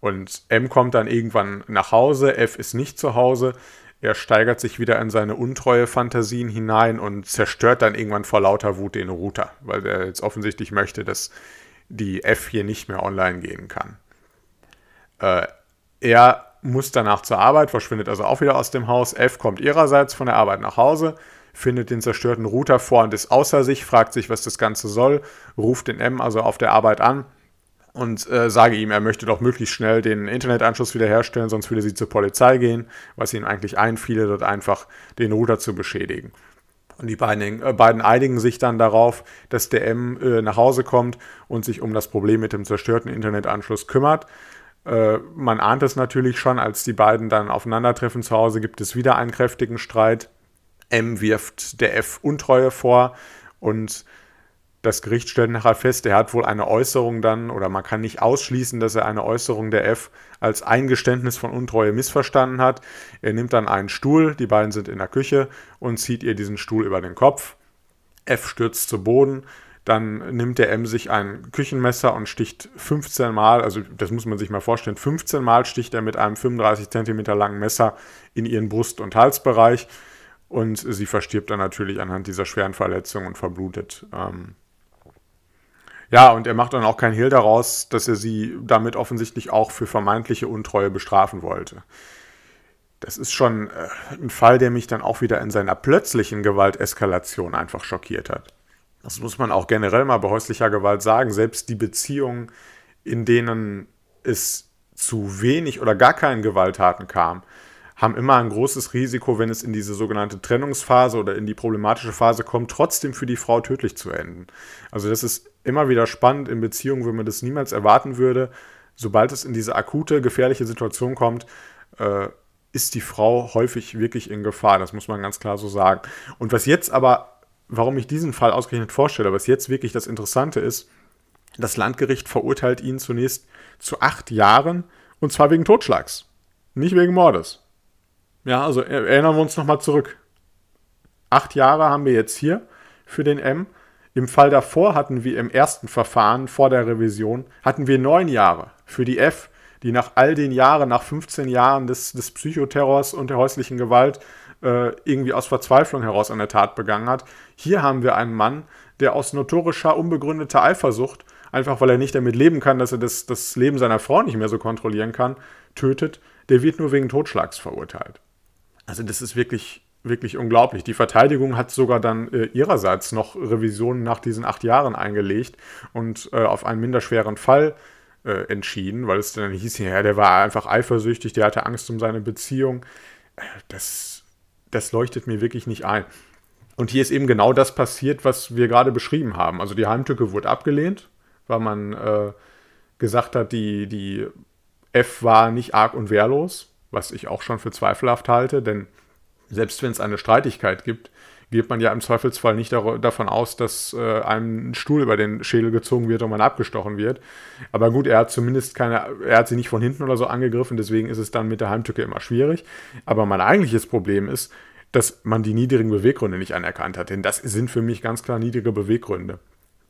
Und M kommt dann irgendwann nach Hause, F ist nicht zu Hause, er steigert sich wieder in seine untreue Fantasien hinein und zerstört dann irgendwann vor lauter Wut den Router, weil er jetzt offensichtlich möchte, dass die F hier nicht mehr online gehen kann. Äh, er muss danach zur Arbeit, verschwindet also auch wieder aus dem Haus. F kommt ihrerseits von der Arbeit nach Hause, findet den zerstörten Router vor und ist außer sich, fragt sich, was das Ganze soll, ruft den M also auf der Arbeit an und äh, sage ihm, er möchte doch möglichst schnell den Internetanschluss wiederherstellen, sonst würde sie zur Polizei gehen, was ihm eigentlich einfiele, dort einfach den Router zu beschädigen. Und die beiden, äh, beiden einigen sich dann darauf, dass der M äh, nach Hause kommt und sich um das Problem mit dem zerstörten Internetanschluss kümmert. Äh, man ahnt es natürlich schon, als die beiden dann aufeinandertreffen zu Hause, gibt es wieder einen kräftigen Streit. M wirft der F Untreue vor und das Gericht stellt nachher fest, er hat wohl eine Äußerung dann, oder man kann nicht ausschließen, dass er eine Äußerung der F als Eingeständnis von Untreue missverstanden hat. Er nimmt dann einen Stuhl, die beiden sind in der Küche und zieht ihr diesen Stuhl über den Kopf. F stürzt zu Boden, dann nimmt der M sich ein Küchenmesser und sticht 15 Mal, also das muss man sich mal vorstellen, 15 Mal sticht er mit einem 35 cm langen Messer in ihren Brust- und Halsbereich und sie verstirbt dann natürlich anhand dieser schweren Verletzung und verblutet. Ähm, ja, und er macht dann auch kein Hehl daraus, dass er sie damit offensichtlich auch für vermeintliche Untreue bestrafen wollte. Das ist schon äh, ein Fall, der mich dann auch wieder in seiner plötzlichen Gewalteskalation einfach schockiert hat. Das muss man auch generell mal bei häuslicher Gewalt sagen. Selbst die Beziehungen, in denen es zu wenig oder gar keinen Gewalttaten kam, haben immer ein großes Risiko, wenn es in diese sogenannte Trennungsphase oder in die problematische Phase kommt, trotzdem für die Frau tödlich zu enden. Also das ist immer wieder spannend in Beziehungen, wenn man das niemals erwarten würde. Sobald es in diese akute, gefährliche Situation kommt, äh, ist die Frau häufig wirklich in Gefahr. Das muss man ganz klar so sagen. Und was jetzt aber, warum ich diesen Fall ausgerechnet vorstelle, was jetzt wirklich das Interessante ist, das Landgericht verurteilt ihn zunächst zu acht Jahren und zwar wegen Totschlags, nicht wegen Mordes. Ja, also erinnern wir uns nochmal zurück. Acht Jahre haben wir jetzt hier für den M. Im Fall davor hatten wir im ersten Verfahren vor der Revision, hatten wir neun Jahre für die F, die nach all den Jahren, nach 15 Jahren des, des Psychoterrors und der häuslichen Gewalt äh, irgendwie aus Verzweiflung heraus eine Tat begangen hat. Hier haben wir einen Mann, der aus notorischer, unbegründeter Eifersucht, einfach weil er nicht damit leben kann, dass er das, das Leben seiner Frau nicht mehr so kontrollieren kann, tötet, der wird nur wegen Totschlags verurteilt. Also das ist wirklich, wirklich unglaublich. Die Verteidigung hat sogar dann äh, ihrerseits noch Revisionen nach diesen acht Jahren eingelegt und äh, auf einen minderschweren Fall äh, entschieden, weil es dann hieß, ja, der war einfach eifersüchtig, der hatte Angst um seine Beziehung. Das, das leuchtet mir wirklich nicht ein. Und hier ist eben genau das passiert, was wir gerade beschrieben haben. Also die Heimtücke wurde abgelehnt, weil man äh, gesagt hat, die, die F war nicht arg und wehrlos was ich auch schon für zweifelhaft halte, denn selbst wenn es eine Streitigkeit gibt, geht man ja im Zweifelsfall nicht davon aus, dass äh, einem ein Stuhl über den Schädel gezogen wird und man abgestochen wird. Aber gut, er hat zumindest keine, er hat sie nicht von hinten oder so angegriffen, deswegen ist es dann mit der Heimtücke immer schwierig. Aber mein eigentliches Problem ist, dass man die niedrigen Beweggründe nicht anerkannt hat, denn das sind für mich ganz klar niedrige Beweggründe.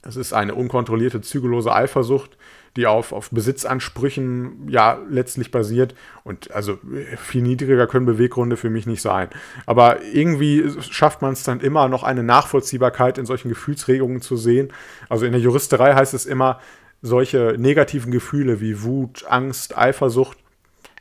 Das ist eine unkontrollierte, zügellose Eifersucht, die auf, auf Besitzansprüchen ja letztlich basiert. Und also viel niedriger können Beweggründe für mich nicht sein. Aber irgendwie schafft man es dann immer noch eine Nachvollziehbarkeit in solchen Gefühlsregungen zu sehen. Also in der Juristerei heißt es immer, solche negativen Gefühle wie Wut, Angst, Eifersucht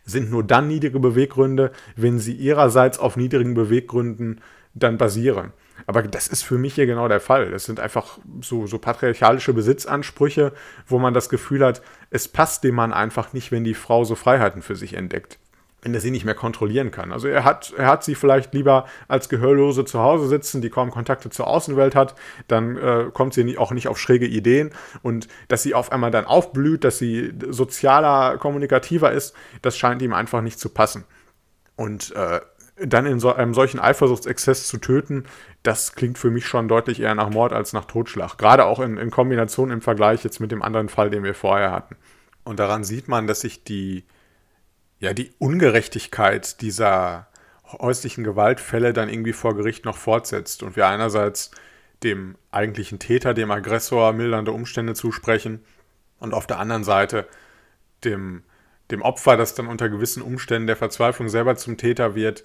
sind nur dann niedrige Beweggründe, wenn sie ihrerseits auf niedrigen Beweggründen dann basieren. Aber das ist für mich hier genau der Fall. Das sind einfach so, so patriarchalische Besitzansprüche, wo man das Gefühl hat, es passt dem Mann einfach nicht, wenn die Frau so Freiheiten für sich entdeckt. Wenn er sie nicht mehr kontrollieren kann. Also er hat, er hat sie vielleicht lieber als Gehörlose zu Hause sitzen, die kaum Kontakte zur Außenwelt hat, dann äh, kommt sie auch nicht auf schräge Ideen. Und dass sie auf einmal dann aufblüht, dass sie sozialer, kommunikativer ist, das scheint ihm einfach nicht zu passen. Und äh, dann in so einem solchen Eifersuchtsexzess zu töten, das klingt für mich schon deutlich eher nach Mord als nach Totschlag. Gerade auch in, in Kombination im Vergleich jetzt mit dem anderen Fall, den wir vorher hatten. Und daran sieht man, dass sich die, ja, die Ungerechtigkeit dieser häuslichen Gewaltfälle dann irgendwie vor Gericht noch fortsetzt und wir einerseits dem eigentlichen Täter, dem Aggressor mildernde Umstände zusprechen und auf der anderen Seite dem, dem Opfer, das dann unter gewissen Umständen der Verzweiflung selber zum Täter wird,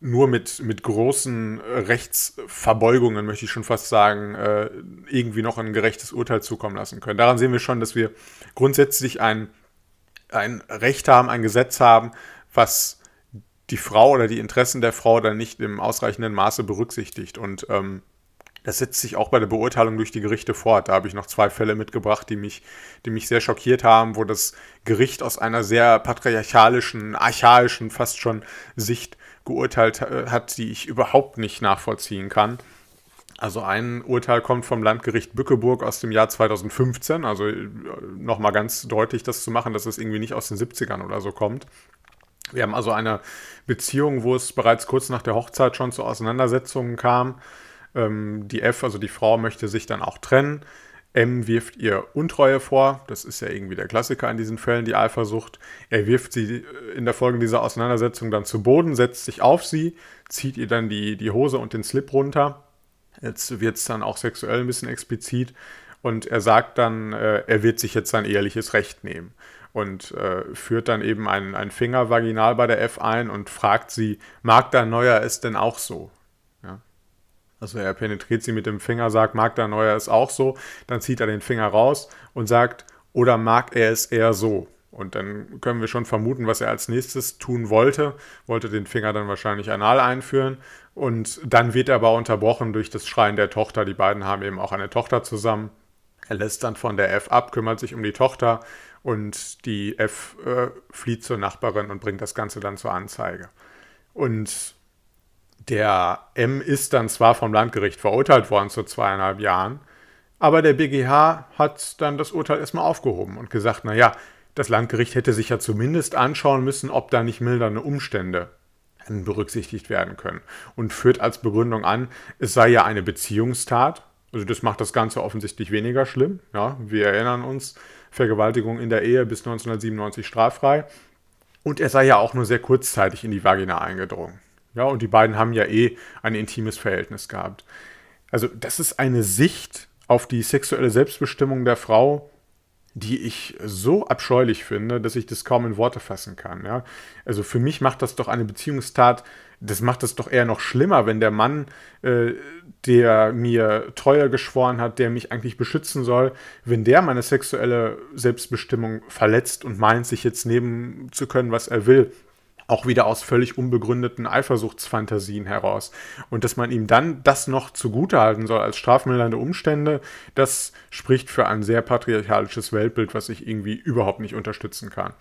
nur mit, mit großen Rechtsverbeugungen, möchte ich schon fast sagen, äh, irgendwie noch ein gerechtes Urteil zukommen lassen können. Daran sehen wir schon, dass wir grundsätzlich ein, ein Recht haben, ein Gesetz haben, was die Frau oder die Interessen der Frau dann nicht im ausreichenden Maße berücksichtigt. Und ähm, Das setzt sich auch bei der Beurteilung durch die Gerichte fort. Da habe ich noch zwei Fälle mitgebracht, die mich, die mich sehr schockiert haben, wo das Gericht aus einer sehr patriarchalischen, archaischen, fast schon Sicht geurteilt hat, die ich überhaupt nicht nachvollziehen kann. Also ein Urteil kommt vom Landgericht Bückeburg aus dem Jahr 2015, also äh, nochmal ganz deutlich das zu machen, dass es irgendwie nicht aus den 70ern oder so kommt. Wir haben also eine Beziehung, wo es bereits kurz nach der Hochzeit schon zu Auseinandersetzungen kam. Ähm, die F, also die Frau, möchte sich dann auch trennen. M wirft ihr Untreue vor. Das ist ja irgendwie der Klassiker in diesen Fällen, die Eifersucht. Er wirft sie in der Folge dieser Auseinandersetzung dann zu Boden, setzt sich auf sie, zieht ihr dann die, die Hose und den Slip runter. Jetzt wird es dann auch sexuell ein bisschen explizit. Und er sagt dann, äh, er wird sich jetzt sein ehrliches Recht nehmen und äh, führt dann eben einen, einen Finger vaginal bei der F ein und fragt sie, mag da Neuer es denn auch so? Also er penetriert sie mit dem Finger, sagt, mag da Neuer es auch so? Dann zieht er den Finger raus und sagt, oder mag er es eher so? Und dann können wir schon vermuten, was er als nächstes tun wollte. Wollte den Finger dann wahrscheinlich anal einführen. Und dann wird er aber unterbrochen durch das Schreien der Tochter. Die beiden haben eben auch eine Tochter zusammen. Er lässt dann von der F ab, kümmert sich um die Tochter und die F äh, flieht zur Nachbarin und bringt das Ganze dann zur Anzeige. Und der M ist dann zwar vom Landgericht verurteilt worden zu zweieinhalb Jahren, aber der BGH hat dann das Urteil erstmal aufgehoben und gesagt, naja, das Landgericht hätte sich ja zumindest anschauen müssen, ob da nicht mildernde Umstände berücksichtigt werden können. Und führt als Begründung an, es sei ja eine Beziehungstat, also das macht das Ganze offensichtlich weniger schlimm. Ja, wir erinnern uns, Vergewaltigung in der Ehe bis 1997 straffrei. Und er sei ja auch nur sehr kurzzeitig in die Vagina eingedrungen. Ja, und die beiden haben ja eh ein intimes Verhältnis gehabt. Also das ist eine Sicht auf die sexuelle Selbstbestimmung der Frau, die ich so abscheulich finde, dass ich das kaum in Worte fassen kann. Ja? Also für mich macht das doch eine Beziehungstat, das macht es doch eher noch schlimmer, wenn der Mann, äh, der mir Treue geschworen hat, der mich eigentlich beschützen soll, wenn der meine sexuelle Selbstbestimmung verletzt und meint, sich jetzt nehmen zu können, was er will, auch wieder aus völlig unbegründeten Eifersuchtsfantasien heraus. Und dass man ihm dann das noch zugutehalten soll als strafmildernde Umstände, das spricht für ein sehr patriarchalisches Weltbild, was ich irgendwie überhaupt nicht unterstützen kann.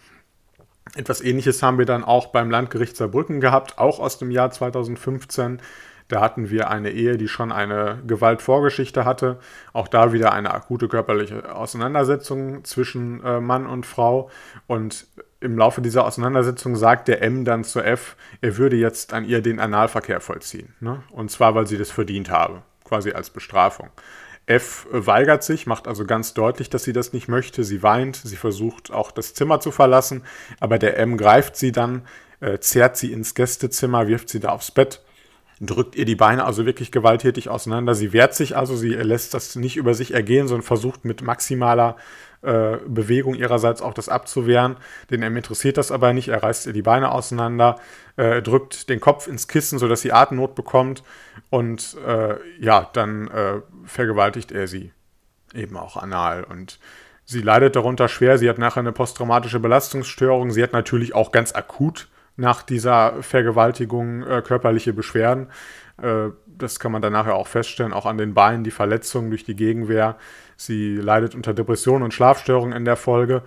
Etwas ähnliches haben wir dann auch beim Landgericht Saarbrücken gehabt, auch aus dem Jahr 2015. Da hatten wir eine Ehe, die schon eine Gewaltvorgeschichte hatte. Auch da wieder eine akute körperliche Auseinandersetzung zwischen äh, Mann und Frau. Und im Laufe dieser Auseinandersetzung sagt der M dann zu F, er würde jetzt an ihr den Analverkehr vollziehen. Ne? Und zwar, weil sie das verdient habe, quasi als Bestrafung. F weigert sich, macht also ganz deutlich, dass sie das nicht möchte. Sie weint, sie versucht auch das Zimmer zu verlassen, aber der M greift sie dann, äh, zerrt sie ins Gästezimmer, wirft sie da aufs Bett drückt ihr die Beine also wirklich gewalttätig auseinander. Sie wehrt sich also, sie lässt das nicht über sich ergehen, sondern versucht mit maximaler äh, Bewegung ihrerseits auch das abzuwehren. Den M interessiert das aber nicht. Er reißt ihr die Beine auseinander, äh, drückt den Kopf ins Kissen, sodass sie Atemnot bekommt und äh, ja, dann äh, vergewaltigt er sie eben auch anal und sie leidet darunter schwer. Sie hat nachher eine posttraumatische Belastungsstörung. Sie hat natürlich auch ganz akut nach dieser Vergewaltigung äh, körperliche Beschwerden. Das kann man dann nachher auch feststellen, auch an den Beinen, die Verletzungen durch die Gegenwehr. Sie leidet unter Depressionen und Schlafstörungen in der Folge.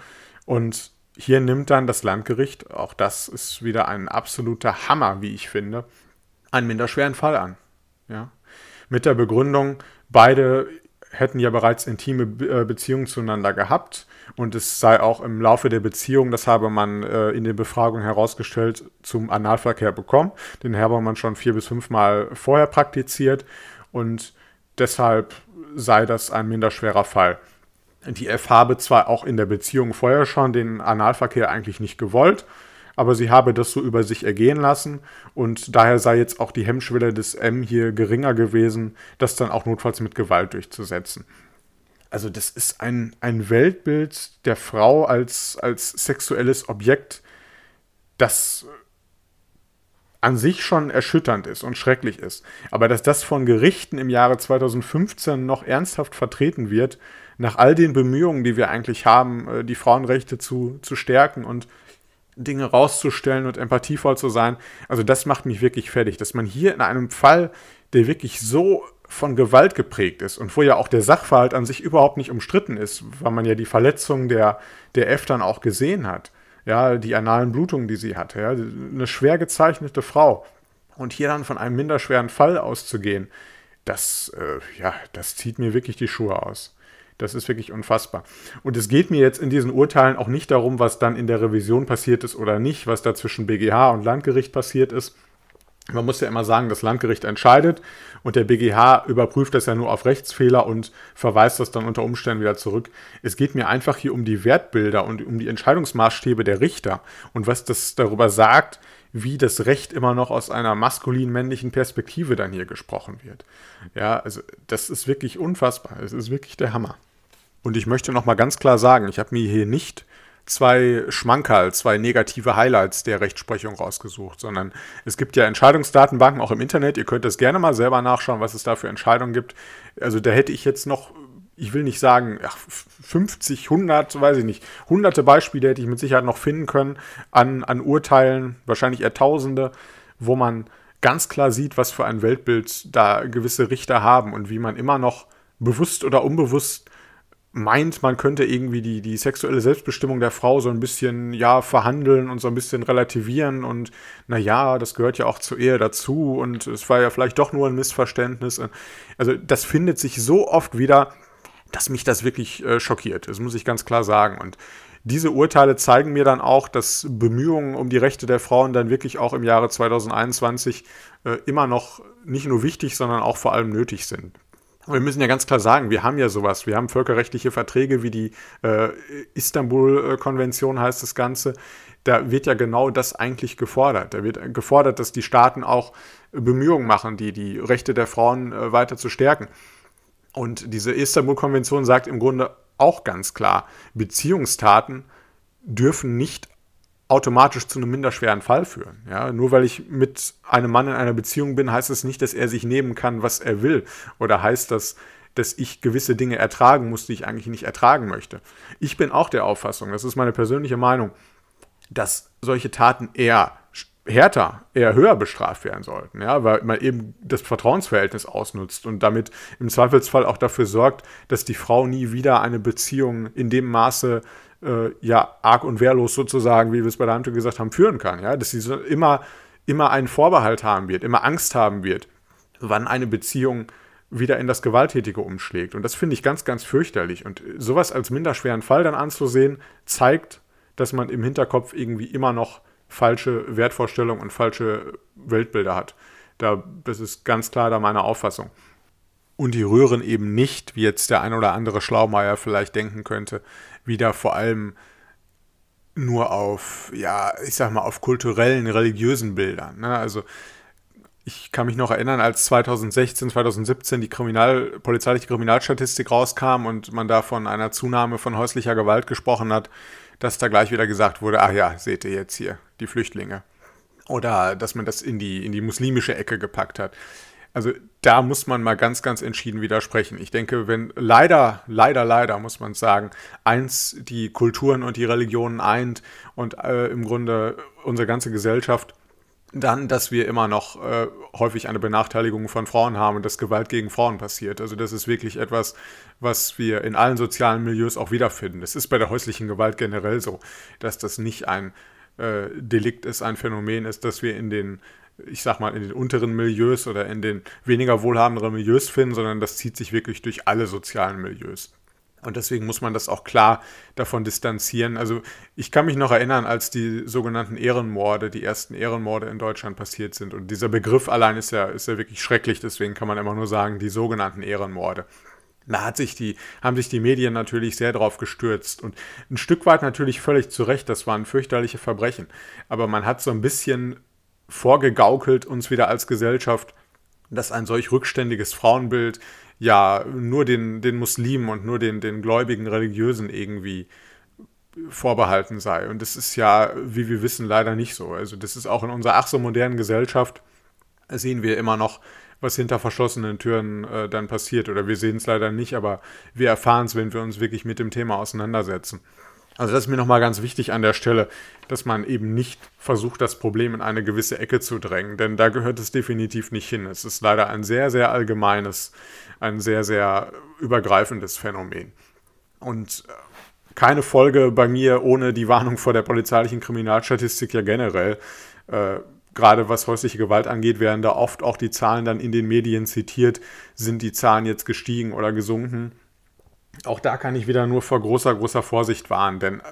Und hier nimmt dann das Landgericht, auch das ist wieder ein absoluter Hammer, wie ich finde, einen minderschweren Fall an. Ja? Mit der Begründung, beide hätten ja bereits intime äh, Beziehungen zueinander gehabt und es sei auch im Laufe der Beziehung, das habe man äh, in den Befragungen herausgestellt, zum Analverkehr bekommen. Den habe man schon vier bis fünfmal vorher praktiziert und deshalb sei das ein minder schwerer Fall. Die F habe zwar auch in der Beziehung vorher schon den Analverkehr eigentlich nicht gewollt, aber sie habe das so über sich ergehen lassen und daher sei jetzt auch die Hemmschwelle des M hier geringer gewesen, das dann auch notfalls mit Gewalt durchzusetzen. Also das ist ein, ein Weltbild der Frau als, als sexuelles Objekt, das an sich schon erschütternd ist und schrecklich ist. Aber dass das von Gerichten im Jahre 2015 noch ernsthaft vertreten wird, nach all den Bemühungen, die wir eigentlich haben, äh, die Frauenrechte zu, zu stärken und Dinge rauszustellen und empathievoll zu sein, also das macht mich wirklich fertig, dass man hier in einem Fall, der wirklich so von Gewalt geprägt ist und wo ja auch der Sachverhalt an sich überhaupt nicht umstritten ist, weil man ja die Verletzungen der, der F dann auch gesehen hat. Ja, die analen Blutungen, die sie hatte. Ja, eine schwer gezeichnete Frau. Und hier dann von einem minderschweren Fall auszugehen, das, äh, ja, das zieht mir wirklich die Schuhe aus. Das ist wirklich unfassbar. Und es geht mir jetzt in diesen Urteilen auch nicht darum, was dann in der Revision passiert ist oder nicht, was da zwischen BGH und Landgericht passiert ist. Man muss ja immer sagen, das Landgericht entscheidet und der BGH überprüft das ja nur auf Rechtsfehler und verweist das dann unter Umständen wieder zurück. Es geht mir einfach hier um die Wertbilder und um die Entscheidungsmaßstäbe der Richter und was das darüber sagt, wie das Recht immer noch aus einer maskulin-männlichen Perspektive dann hier gesprochen wird. Ja, also das ist wirklich unfassbar. Es ist wirklich der Hammer. Und ich möchte noch mal ganz klar sagen, ich habe mir hier nicht zwei Schmankerl, zwei negative Highlights der Rechtsprechung rausgesucht, sondern es gibt ja Entscheidungsdatenbanken auch im Internet. Ihr könnt das gerne mal selber nachschauen, was es da für Entscheidungen gibt. Also da hätte ich jetzt noch, ich will nicht sagen, ach, 50, 100, weiß ich nicht, hunderte Beispiele hätte ich mit Sicherheit noch finden können an, an Urteilen, wahrscheinlich eher Tausende, wo man ganz klar sieht, was für ein Weltbild da gewisse Richter haben und wie man immer noch bewusst oder unbewusst meint, man könnte irgendwie die, die sexuelle Selbstbestimmung der Frau so ein bisschen, ja, verhandeln und so ein bisschen relativieren und naja, das gehört ja auch zur Ehe dazu und es war ja vielleicht doch nur ein Missverständnis. Also das findet sich so oft wieder, dass mich das wirklich äh, schockiert. Das muss ich ganz klar sagen. Und diese Urteile zeigen mir dann auch, dass Bemühungen um die Rechte der Frauen dann wirklich auch im Jahre 2021 äh, immer noch nicht nur wichtig, sondern auch vor allem nötig sind wir müssen ja ganz klar sagen, wir haben ja sowas. Wir haben völkerrechtliche Verträge wie die äh, Istanbul-Konvention heißt das Ganze. Da wird ja genau das eigentlich gefordert. Da wird gefordert, dass die Staaten auch Bemühungen machen, die, die Rechte der Frauen äh, weiter zu stärken. Und diese Istanbul-Konvention sagt im Grunde auch ganz klar, Beziehungstaten dürfen nicht automatisch zu einem minderschweren Fall führen. Ja, nur weil ich mit einem Mann in einer Beziehung bin, heißt es das nicht, dass er sich nehmen kann, was er will. Oder heißt das, dass ich gewisse Dinge ertragen muss, die ich eigentlich nicht ertragen möchte. Ich bin auch der Auffassung, das ist meine persönliche Meinung, dass solche Taten eher härter, eher höher bestraft werden sollten, ja, weil man eben das Vertrauensverhältnis ausnutzt und damit im Zweifelsfall auch dafür sorgt, dass die Frau nie wieder eine Beziehung in dem Maße äh, ja arg und wehrlos sozusagen, wie wir es bei der Hand gesagt haben, führen kann. Ja? Dass sie so immer, immer einen Vorbehalt haben wird, immer Angst haben wird, wann eine Beziehung wieder in das Gewalttätige umschlägt. Und das finde ich ganz, ganz fürchterlich. Und sowas als minderschweren Fall dann anzusehen, zeigt, dass man im Hinterkopf irgendwie immer noch falsche Wertvorstellungen und falsche Weltbilder hat. Da, das ist ganz klar da meine Auffassung. Und die rühren eben nicht, wie jetzt der ein oder andere Schlaumeier vielleicht denken könnte, wieder vor allem nur auf, ja, ich sag mal, auf kulturellen, religiösen Bildern. Ne? Also ich kann mich noch erinnern, als 2016, 2017 die Kriminal, polizeiliche Kriminalstatistik rauskam und man da von einer Zunahme von häuslicher Gewalt gesprochen hat, dass da gleich wieder gesagt wurde, ach ja, seht ihr jetzt hier, die Flüchtlinge. Oder dass man das in die, in die muslimische Ecke gepackt hat. Also da muss man mal ganz, ganz entschieden widersprechen. Ich denke, wenn leider, leider, leider muss man sagen, eins die Kulturen und die Religionen eint und äh, im Grunde unsere ganze Gesellschaft, dann, dass wir immer noch äh, häufig eine Benachteiligung von Frauen haben und dass Gewalt gegen Frauen passiert. Also das ist wirklich etwas, was wir in allen sozialen Milieus auch wiederfinden. Es ist bei der häuslichen Gewalt generell so, dass das nicht ein äh, Delikt ist, ein Phänomen ist, dass wir in den ich sag mal, in den unteren Milieus oder in den weniger wohlhabenderen Milieus finden, sondern das zieht sich wirklich durch alle sozialen Milieus. Und deswegen muss man das auch klar davon distanzieren. Also ich kann mich noch erinnern, als die sogenannten Ehrenmorde, die ersten Ehrenmorde in Deutschland passiert sind. Und dieser Begriff allein ist ja, ist ja wirklich schrecklich, deswegen kann man immer nur sagen, die sogenannten Ehrenmorde. Da hat sich die, haben sich die Medien natürlich sehr drauf gestürzt. Und ein Stück weit natürlich völlig zu Recht, das waren fürchterliche Verbrechen. Aber man hat so ein bisschen vorgegaukelt uns wieder als Gesellschaft, dass ein solch rückständiges Frauenbild ja nur den, den Muslimen und nur den, den gläubigen Religiösen irgendwie vorbehalten sei. Und das ist ja, wie wir wissen, leider nicht so. Also das ist auch in unserer ach so modernen Gesellschaft, sehen wir immer noch, was hinter verschlossenen Türen äh, dann passiert. Oder wir sehen es leider nicht, aber wir erfahren es, wenn wir uns wirklich mit dem Thema auseinandersetzen. Also das ist mir nochmal ganz wichtig an der Stelle, dass man eben nicht versucht, das Problem in eine gewisse Ecke zu drängen, denn da gehört es definitiv nicht hin. Es ist leider ein sehr, sehr allgemeines, ein sehr, sehr übergreifendes Phänomen. Und äh, keine Folge bei mir ohne die Warnung vor der polizeilichen Kriminalstatistik ja generell. Äh, gerade was häusliche Gewalt angeht, werden da oft auch die Zahlen dann in den Medien zitiert. Sind die Zahlen jetzt gestiegen oder gesunken? Auch da kann ich wieder nur vor großer, großer Vorsicht warnen, denn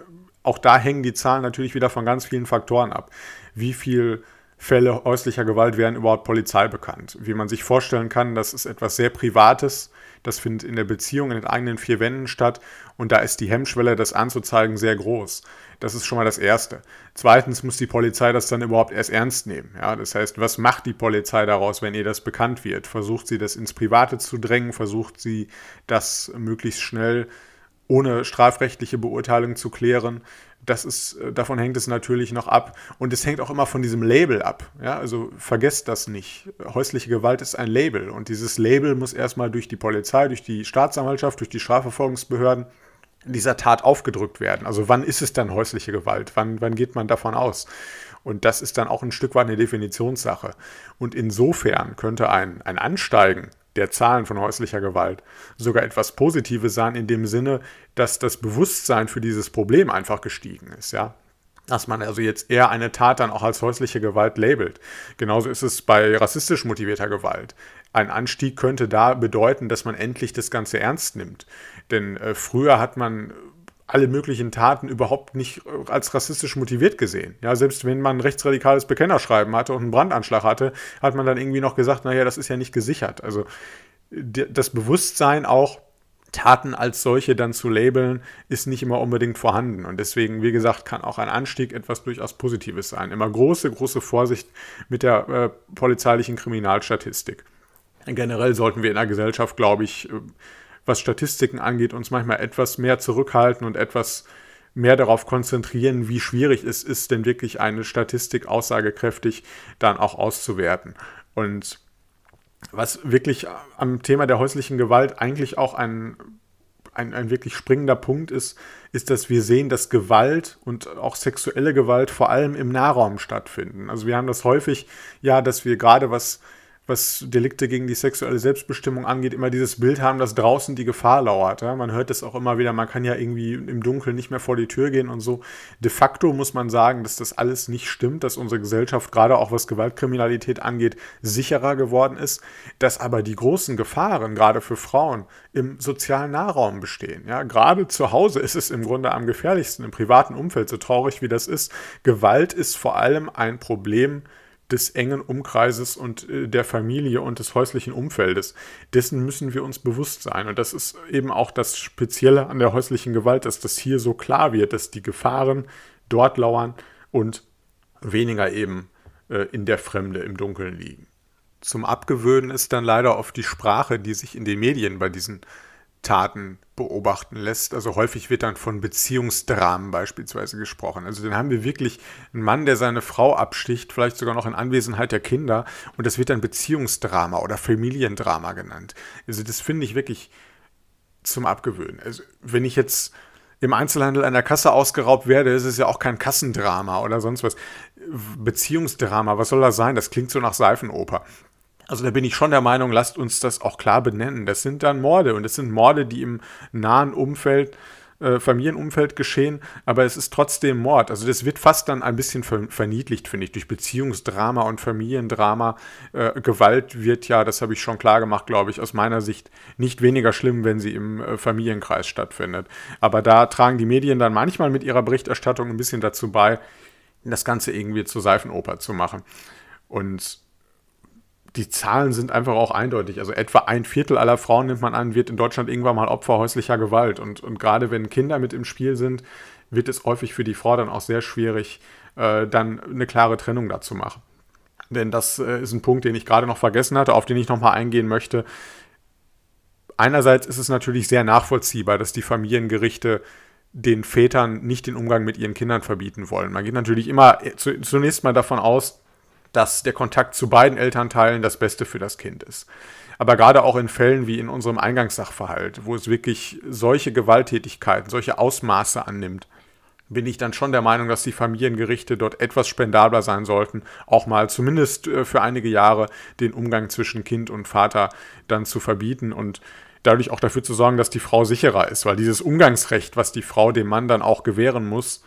auch da hängen die Zahlen natürlich wieder von ganz vielen Faktoren ab. Wie viel Fälle häuslicher Gewalt werden überhaupt Polizei bekannt? Wie man sich vorstellen kann, das ist etwas sehr Privates das findet in der Beziehung, in den eigenen vier Wänden statt. Und da ist die Hemmschwelle, das anzuzeigen, sehr groß. Das ist schon mal das Erste. Zweitens muss die Polizei das dann überhaupt erst ernst nehmen. Ja, das heißt, was macht die Polizei daraus, wenn ihr das bekannt wird? Versucht sie das ins Private zu drängen? Versucht sie das möglichst schnell ohne strafrechtliche Beurteilung zu klären? das ist, äh, davon hängt es natürlich noch ab. Und es hängt auch immer von diesem Label ab. Ja, also vergesst das nicht. Häusliche Gewalt ist ein Label. Und dieses Label muss erstmal durch die Polizei, durch die Staatsanwaltschaft, durch die Strafverfolgungsbehörden dieser Tat aufgedrückt werden. Also wann ist es dann häusliche Gewalt? Wann, wann geht man davon aus? Und das ist dann auch ein Stück weit eine Definitionssache. Und insofern könnte ein, ein Ansteigen der Zahlen von häuslicher Gewalt sogar etwas Positives sein, in dem Sinne, dass das Bewusstsein für dieses Problem einfach gestiegen ist, ja. Dass man also jetzt eher eine Tat dann auch als häusliche Gewalt labelt. Genauso ist es bei rassistisch motivierter Gewalt. Ein Anstieg könnte da bedeuten, dass man endlich das Ganze ernst nimmt. Denn äh, früher hat man alle möglichen Taten überhaupt nicht äh, als rassistisch motiviert gesehen. Ja, selbst wenn man ein rechtsradikales Bekennerschreiben hatte und einen Brandanschlag hatte, hat man dann irgendwie noch gesagt, naja, das ist ja nicht gesichert. Also das Bewusstsein auch, Taten als solche dann zu labeln, ist nicht immer unbedingt vorhanden. Und deswegen, wie gesagt, kann auch ein Anstieg etwas durchaus Positives sein. Immer große, große Vorsicht mit der äh, polizeilichen Kriminalstatistik. Generell sollten wir in der Gesellschaft, glaube ich, äh, was Statistiken angeht, uns manchmal etwas mehr zurückhalten und etwas mehr darauf konzentrieren, wie schwierig es ist, denn wirklich eine Statistik aussagekräftig dann auch auszuwerten. Und was wirklich am Thema der häuslichen Gewalt eigentlich auch ein, ein, ein wirklich springender Punkt ist, ist, dass wir sehen, dass Gewalt und auch sexuelle Gewalt vor allem im Nahraum stattfinden. Also wir haben das häufig, ja, dass wir gerade was was Delikte gegen die sexuelle Selbstbestimmung angeht, immer dieses Bild haben, dass draußen die Gefahr lauert. Ja? Man hört das auch immer wieder, man kann ja irgendwie im Dunkeln nicht mehr vor die Tür gehen und so. De facto muss man sagen, dass das alles nicht stimmt, dass unsere Gesellschaft gerade auch was Gewaltkriminalität angeht, sicherer geworden ist, dass aber die großen Gefahren gerade für Frauen im sozialen Nahraum bestehen. Ja? Gerade zu Hause ist es im Grunde am gefährlichsten, im privaten Umfeld, so traurig wie das ist. Gewalt ist vor allem ein Problem, des engen Umkreises und äh, der Familie und des häuslichen Umfeldes. Dessen müssen wir uns bewusst sein. Und das ist eben auch das Spezielle an der häuslichen Gewalt, dass das hier so klar wird, dass die Gefahren dort lauern und weniger eben äh, in der Fremde im Dunkeln liegen. Zum Abgewöhnen ist dann leider oft die Sprache, die sich in den Medien bei diesen Taten beobachten lässt. Also häufig wird dann von Beziehungsdramen beispielsweise gesprochen. Also dann haben wir wirklich einen Mann, der seine Frau absticht, vielleicht sogar noch in Anwesenheit der Kinder und das wird dann Beziehungsdrama oder Familiendrama genannt. Also das finde ich wirklich zum Abgewöhnen. Also wenn ich jetzt im Einzelhandel an der Kasse ausgeraubt werde, ist es ja auch kein Kassendrama oder sonst was. Beziehungsdrama, was soll das sein? Das klingt so nach Seifenoper. Also da bin ich schon der Meinung, lasst uns das auch klar benennen. Das sind dann Morde und es sind Morde, die im nahen Umfeld, äh, Familienumfeld geschehen, aber es ist trotzdem Mord. Also das wird fast dann ein bisschen verniedlicht, finde ich, durch Beziehungsdrama und Familiendrama. Äh, Gewalt wird ja, das habe ich schon klar gemacht, glaube ich, aus meiner Sicht nicht weniger schlimm, wenn sie im äh, Familienkreis stattfindet. Aber da tragen die Medien dann manchmal mit ihrer Berichterstattung ein bisschen dazu bei, das Ganze irgendwie zur Seifenoper zu machen. Und die Zahlen sind einfach auch eindeutig. Also etwa ein Viertel aller Frauen, nimmt man an, wird in Deutschland irgendwann mal Opfer häuslicher Gewalt. Und, und gerade wenn Kinder mit im Spiel sind, wird es häufig für die Frau dann auch sehr schwierig, äh, dann eine klare Trennung dazu machen. Denn das äh, ist ein Punkt, den ich gerade noch vergessen hatte, auf den ich nochmal eingehen möchte. Einerseits ist es natürlich sehr nachvollziehbar, dass die Familiengerichte den Vätern nicht den Umgang mit ihren Kindern verbieten wollen. Man geht natürlich immer äh, zunächst mal davon aus, dass der Kontakt zu beiden Elternteilen das Beste für das Kind ist. Aber gerade auch in Fällen wie in unserem Eingangssachverhalt, wo es wirklich solche Gewalttätigkeiten, solche Ausmaße annimmt, bin ich dann schon der Meinung, dass die Familiengerichte dort etwas spendabler sein sollten, auch mal zumindest äh, für einige Jahre den Umgang zwischen Kind und Vater dann zu verbieten und dadurch auch dafür zu sorgen, dass die Frau sicherer ist, weil dieses Umgangsrecht, was die Frau dem Mann dann auch gewähren muss,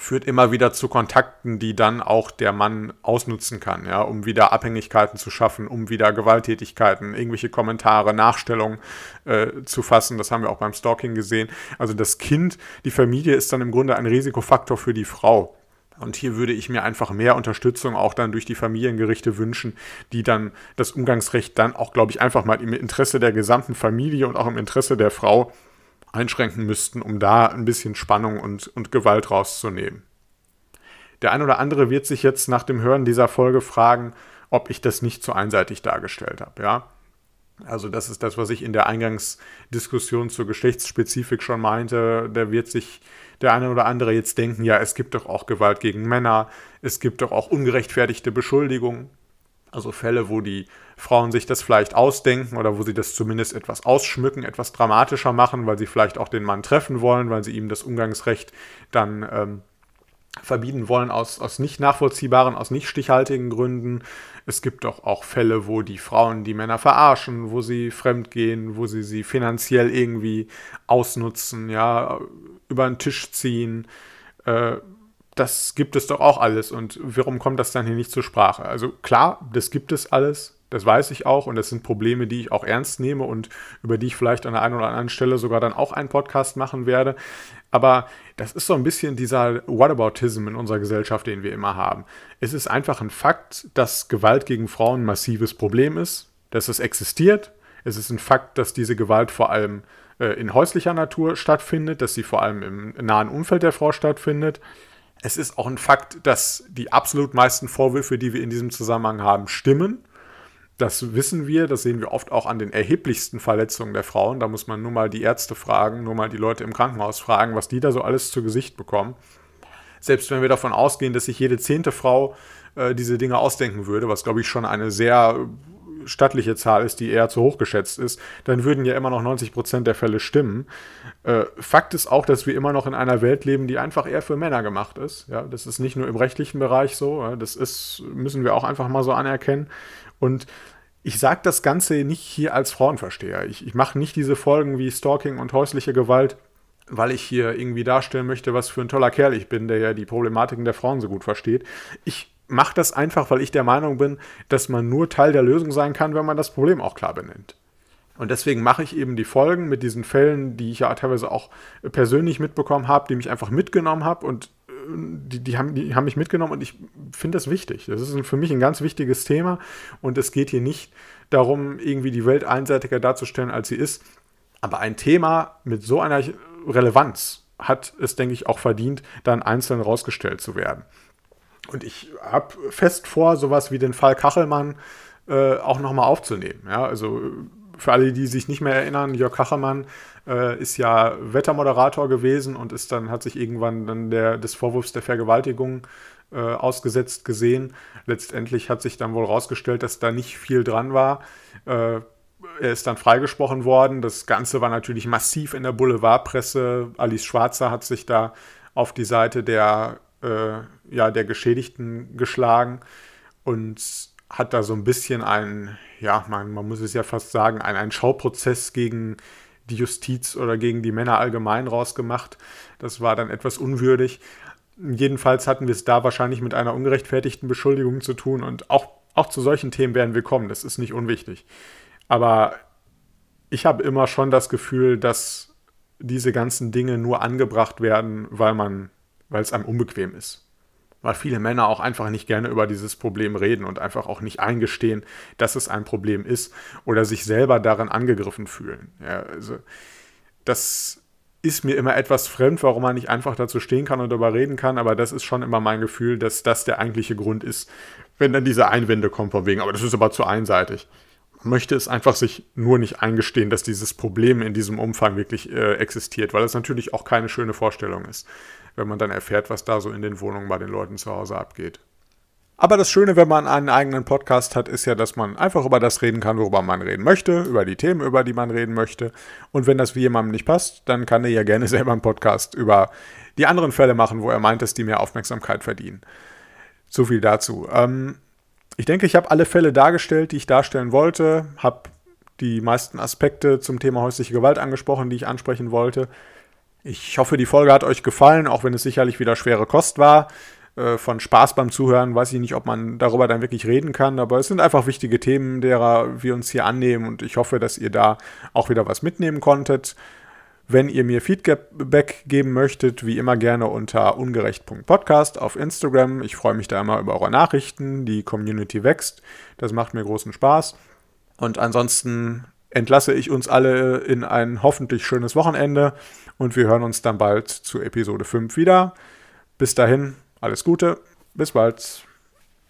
führt immer wieder zu Kontakten, die dann auch der Mann ausnutzen kann, ja, um wieder Abhängigkeiten zu schaffen, um wieder Gewalttätigkeiten, irgendwelche Kommentare, Nachstellungen äh, zu fassen. Das haben wir auch beim Stalking gesehen. Also das Kind, die Familie ist dann im Grunde ein Risikofaktor für die Frau. Und hier würde ich mir einfach mehr Unterstützung auch dann durch die Familiengerichte wünschen, die dann das Umgangsrecht dann auch, glaube ich, einfach mal im Interesse der gesamten Familie und auch im Interesse der Frau einschränken müssten, um da ein bisschen Spannung und, und Gewalt rauszunehmen. Der ein oder andere wird sich jetzt nach dem Hören dieser Folge fragen, ob ich das nicht zu einseitig dargestellt habe, ja. Also das ist das, was ich in der Eingangsdiskussion zur Geschlechtsspezifik schon meinte. Da wird sich der eine oder andere jetzt denken, ja, es gibt doch auch Gewalt gegen Männer, es gibt doch auch ungerechtfertigte Beschuldigungen. Also Fälle, wo die Frauen sich das vielleicht ausdenken oder wo sie das zumindest etwas ausschmücken, etwas dramatischer machen, weil sie vielleicht auch den Mann treffen wollen, weil sie ihm das Umgangsrecht dann ähm, verbieten wollen aus, aus nicht nachvollziehbaren, aus nicht stichhaltigen Gründen. Es gibt doch auch Fälle, wo die Frauen die Männer verarschen, wo sie fremdgehen, wo sie sie finanziell irgendwie ausnutzen, ja, über den Tisch ziehen. Äh, das gibt es doch auch alles. Und warum kommt das dann hier nicht zur Sprache? Also klar, das gibt es alles. Das weiß ich auch und das sind Probleme, die ich auch ernst nehme und über die ich vielleicht an der einen oder anderen Stelle sogar dann auch einen Podcast machen werde. Aber das ist so ein bisschen dieser Whataboutism in unserer Gesellschaft, den wir immer haben. Es ist einfach ein Fakt, dass Gewalt gegen Frauen ein massives Problem ist, dass es existiert. Es ist ein Fakt, dass diese Gewalt vor allem äh, in häuslicher Natur stattfindet, dass sie vor allem im nahen Umfeld der Frau stattfindet. Es ist auch ein Fakt, dass die absolut meisten Vorwürfe, die wir in diesem Zusammenhang haben, stimmen. Das wissen wir, das sehen wir oft auch an den erheblichsten Verletzungen der Frauen. Da muss man nur mal die Ärzte fragen, nur mal die Leute im Krankenhaus fragen, was die da so alles zu Gesicht bekommen. Selbst wenn wir davon ausgehen, dass sich jede zehnte Frau äh, diese Dinge ausdenken würde, was glaube ich schon eine sehr stattliche Zahl ist, die eher zu hoch geschätzt ist, dann würden ja immer noch 90 Prozent der Fälle stimmen. Äh, Fakt ist auch, dass wir immer noch in einer Welt leben, die einfach eher für Männer gemacht ist. Ja, das ist nicht nur im rechtlichen Bereich so, das ist, müssen wir auch einfach mal so anerkennen. Und ich sage das Ganze nicht hier als Frauenversteher. Ich, ich mache nicht diese Folgen wie Stalking und häusliche Gewalt, weil ich hier irgendwie darstellen möchte, was für ein toller Kerl ich bin, der ja die Problematiken der Frauen so gut versteht. Ich mache das einfach, weil ich der Meinung bin, dass man nur Teil der Lösung sein kann, wenn man das Problem auch klar benennt. Und deswegen mache ich eben die Folgen mit diesen Fällen, die ich ja teilweise auch persönlich mitbekommen habe, die mich einfach mitgenommen habe und die, die, haben, die haben mich mitgenommen und ich finde das wichtig. Das ist für mich ein ganz wichtiges Thema und es geht hier nicht darum, irgendwie die Welt einseitiger darzustellen, als sie ist. Aber ein Thema mit so einer Relevanz hat es, denke ich, auch verdient, dann einzeln rausgestellt zu werden. Und ich habe fest vor, sowas wie den Fall Kachelmann äh, auch nochmal aufzunehmen. Ja, also für alle, die sich nicht mehr erinnern, Jörg Kachelmann äh, ist ja Wettermoderator gewesen und ist dann, hat sich irgendwann dann der, des Vorwurfs der Vergewaltigung äh, ausgesetzt gesehen. Letztendlich hat sich dann wohl rausgestellt, dass da nicht viel dran war. Äh, er ist dann freigesprochen worden. Das Ganze war natürlich massiv in der Boulevardpresse. Alice Schwarzer hat sich da auf die Seite der, äh, ja, der Geschädigten geschlagen und hat da so ein bisschen ein, ja, man, man muss es ja fast sagen, ein, ein Schauprozess gegen die Justiz oder gegen die Männer allgemein rausgemacht. Das war dann etwas unwürdig. Jedenfalls hatten wir es da wahrscheinlich mit einer ungerechtfertigten Beschuldigung zu tun und auch, auch zu solchen Themen werden wir kommen, das ist nicht unwichtig. Aber ich habe immer schon das Gefühl, dass diese ganzen Dinge nur angebracht werden, weil man, weil es einem unbequem ist weil viele Männer auch einfach nicht gerne über dieses Problem reden und einfach auch nicht eingestehen, dass es ein Problem ist oder sich selber daran angegriffen fühlen. Ja, also das ist mir immer etwas fremd, warum man nicht einfach dazu stehen kann und darüber reden kann, aber das ist schon immer mein Gefühl, dass das der eigentliche Grund ist, wenn dann diese Einwände kommen von wegen, aber das ist aber zu einseitig. Man möchte es einfach sich nur nicht eingestehen, dass dieses Problem in diesem Umfang wirklich äh, existiert, weil es natürlich auch keine schöne Vorstellung ist wenn man dann erfährt, was da so in den Wohnungen bei den Leuten zu Hause abgeht. Aber das Schöne, wenn man einen eigenen Podcast hat, ist ja, dass man einfach über das reden kann, worüber man reden möchte, über die Themen, über die man reden möchte. Und wenn das wie jemandem nicht passt, dann kann er ja gerne selber einen Podcast über die anderen Fälle machen, wo er meint, dass die mehr Aufmerksamkeit verdienen. So viel dazu. Ähm, ich denke, ich habe alle Fälle dargestellt, die ich darstellen wollte, habe die meisten Aspekte zum Thema häusliche Gewalt angesprochen, die ich ansprechen wollte. Ich hoffe, die Folge hat euch gefallen, auch wenn es sicherlich wieder schwere Kost war. Äh, von Spaß beim Zuhören weiß ich nicht, ob man darüber dann wirklich reden kann, aber es sind einfach wichtige Themen, derer wir uns hier annehmen und ich hoffe, dass ihr da auch wieder was mitnehmen konntet. Wenn ihr mir Feedback geben möchtet, wie immer gerne unter ungerecht.podcast auf Instagram. Ich freue mich da immer über eure Nachrichten. Die Community wächst. Das macht mir großen Spaß. Und ansonsten entlasse ich uns alle in ein hoffentlich schönes Wochenende und wir hören uns dann bald zu Episode 5 wieder. Bis dahin, alles Gute, bis bald.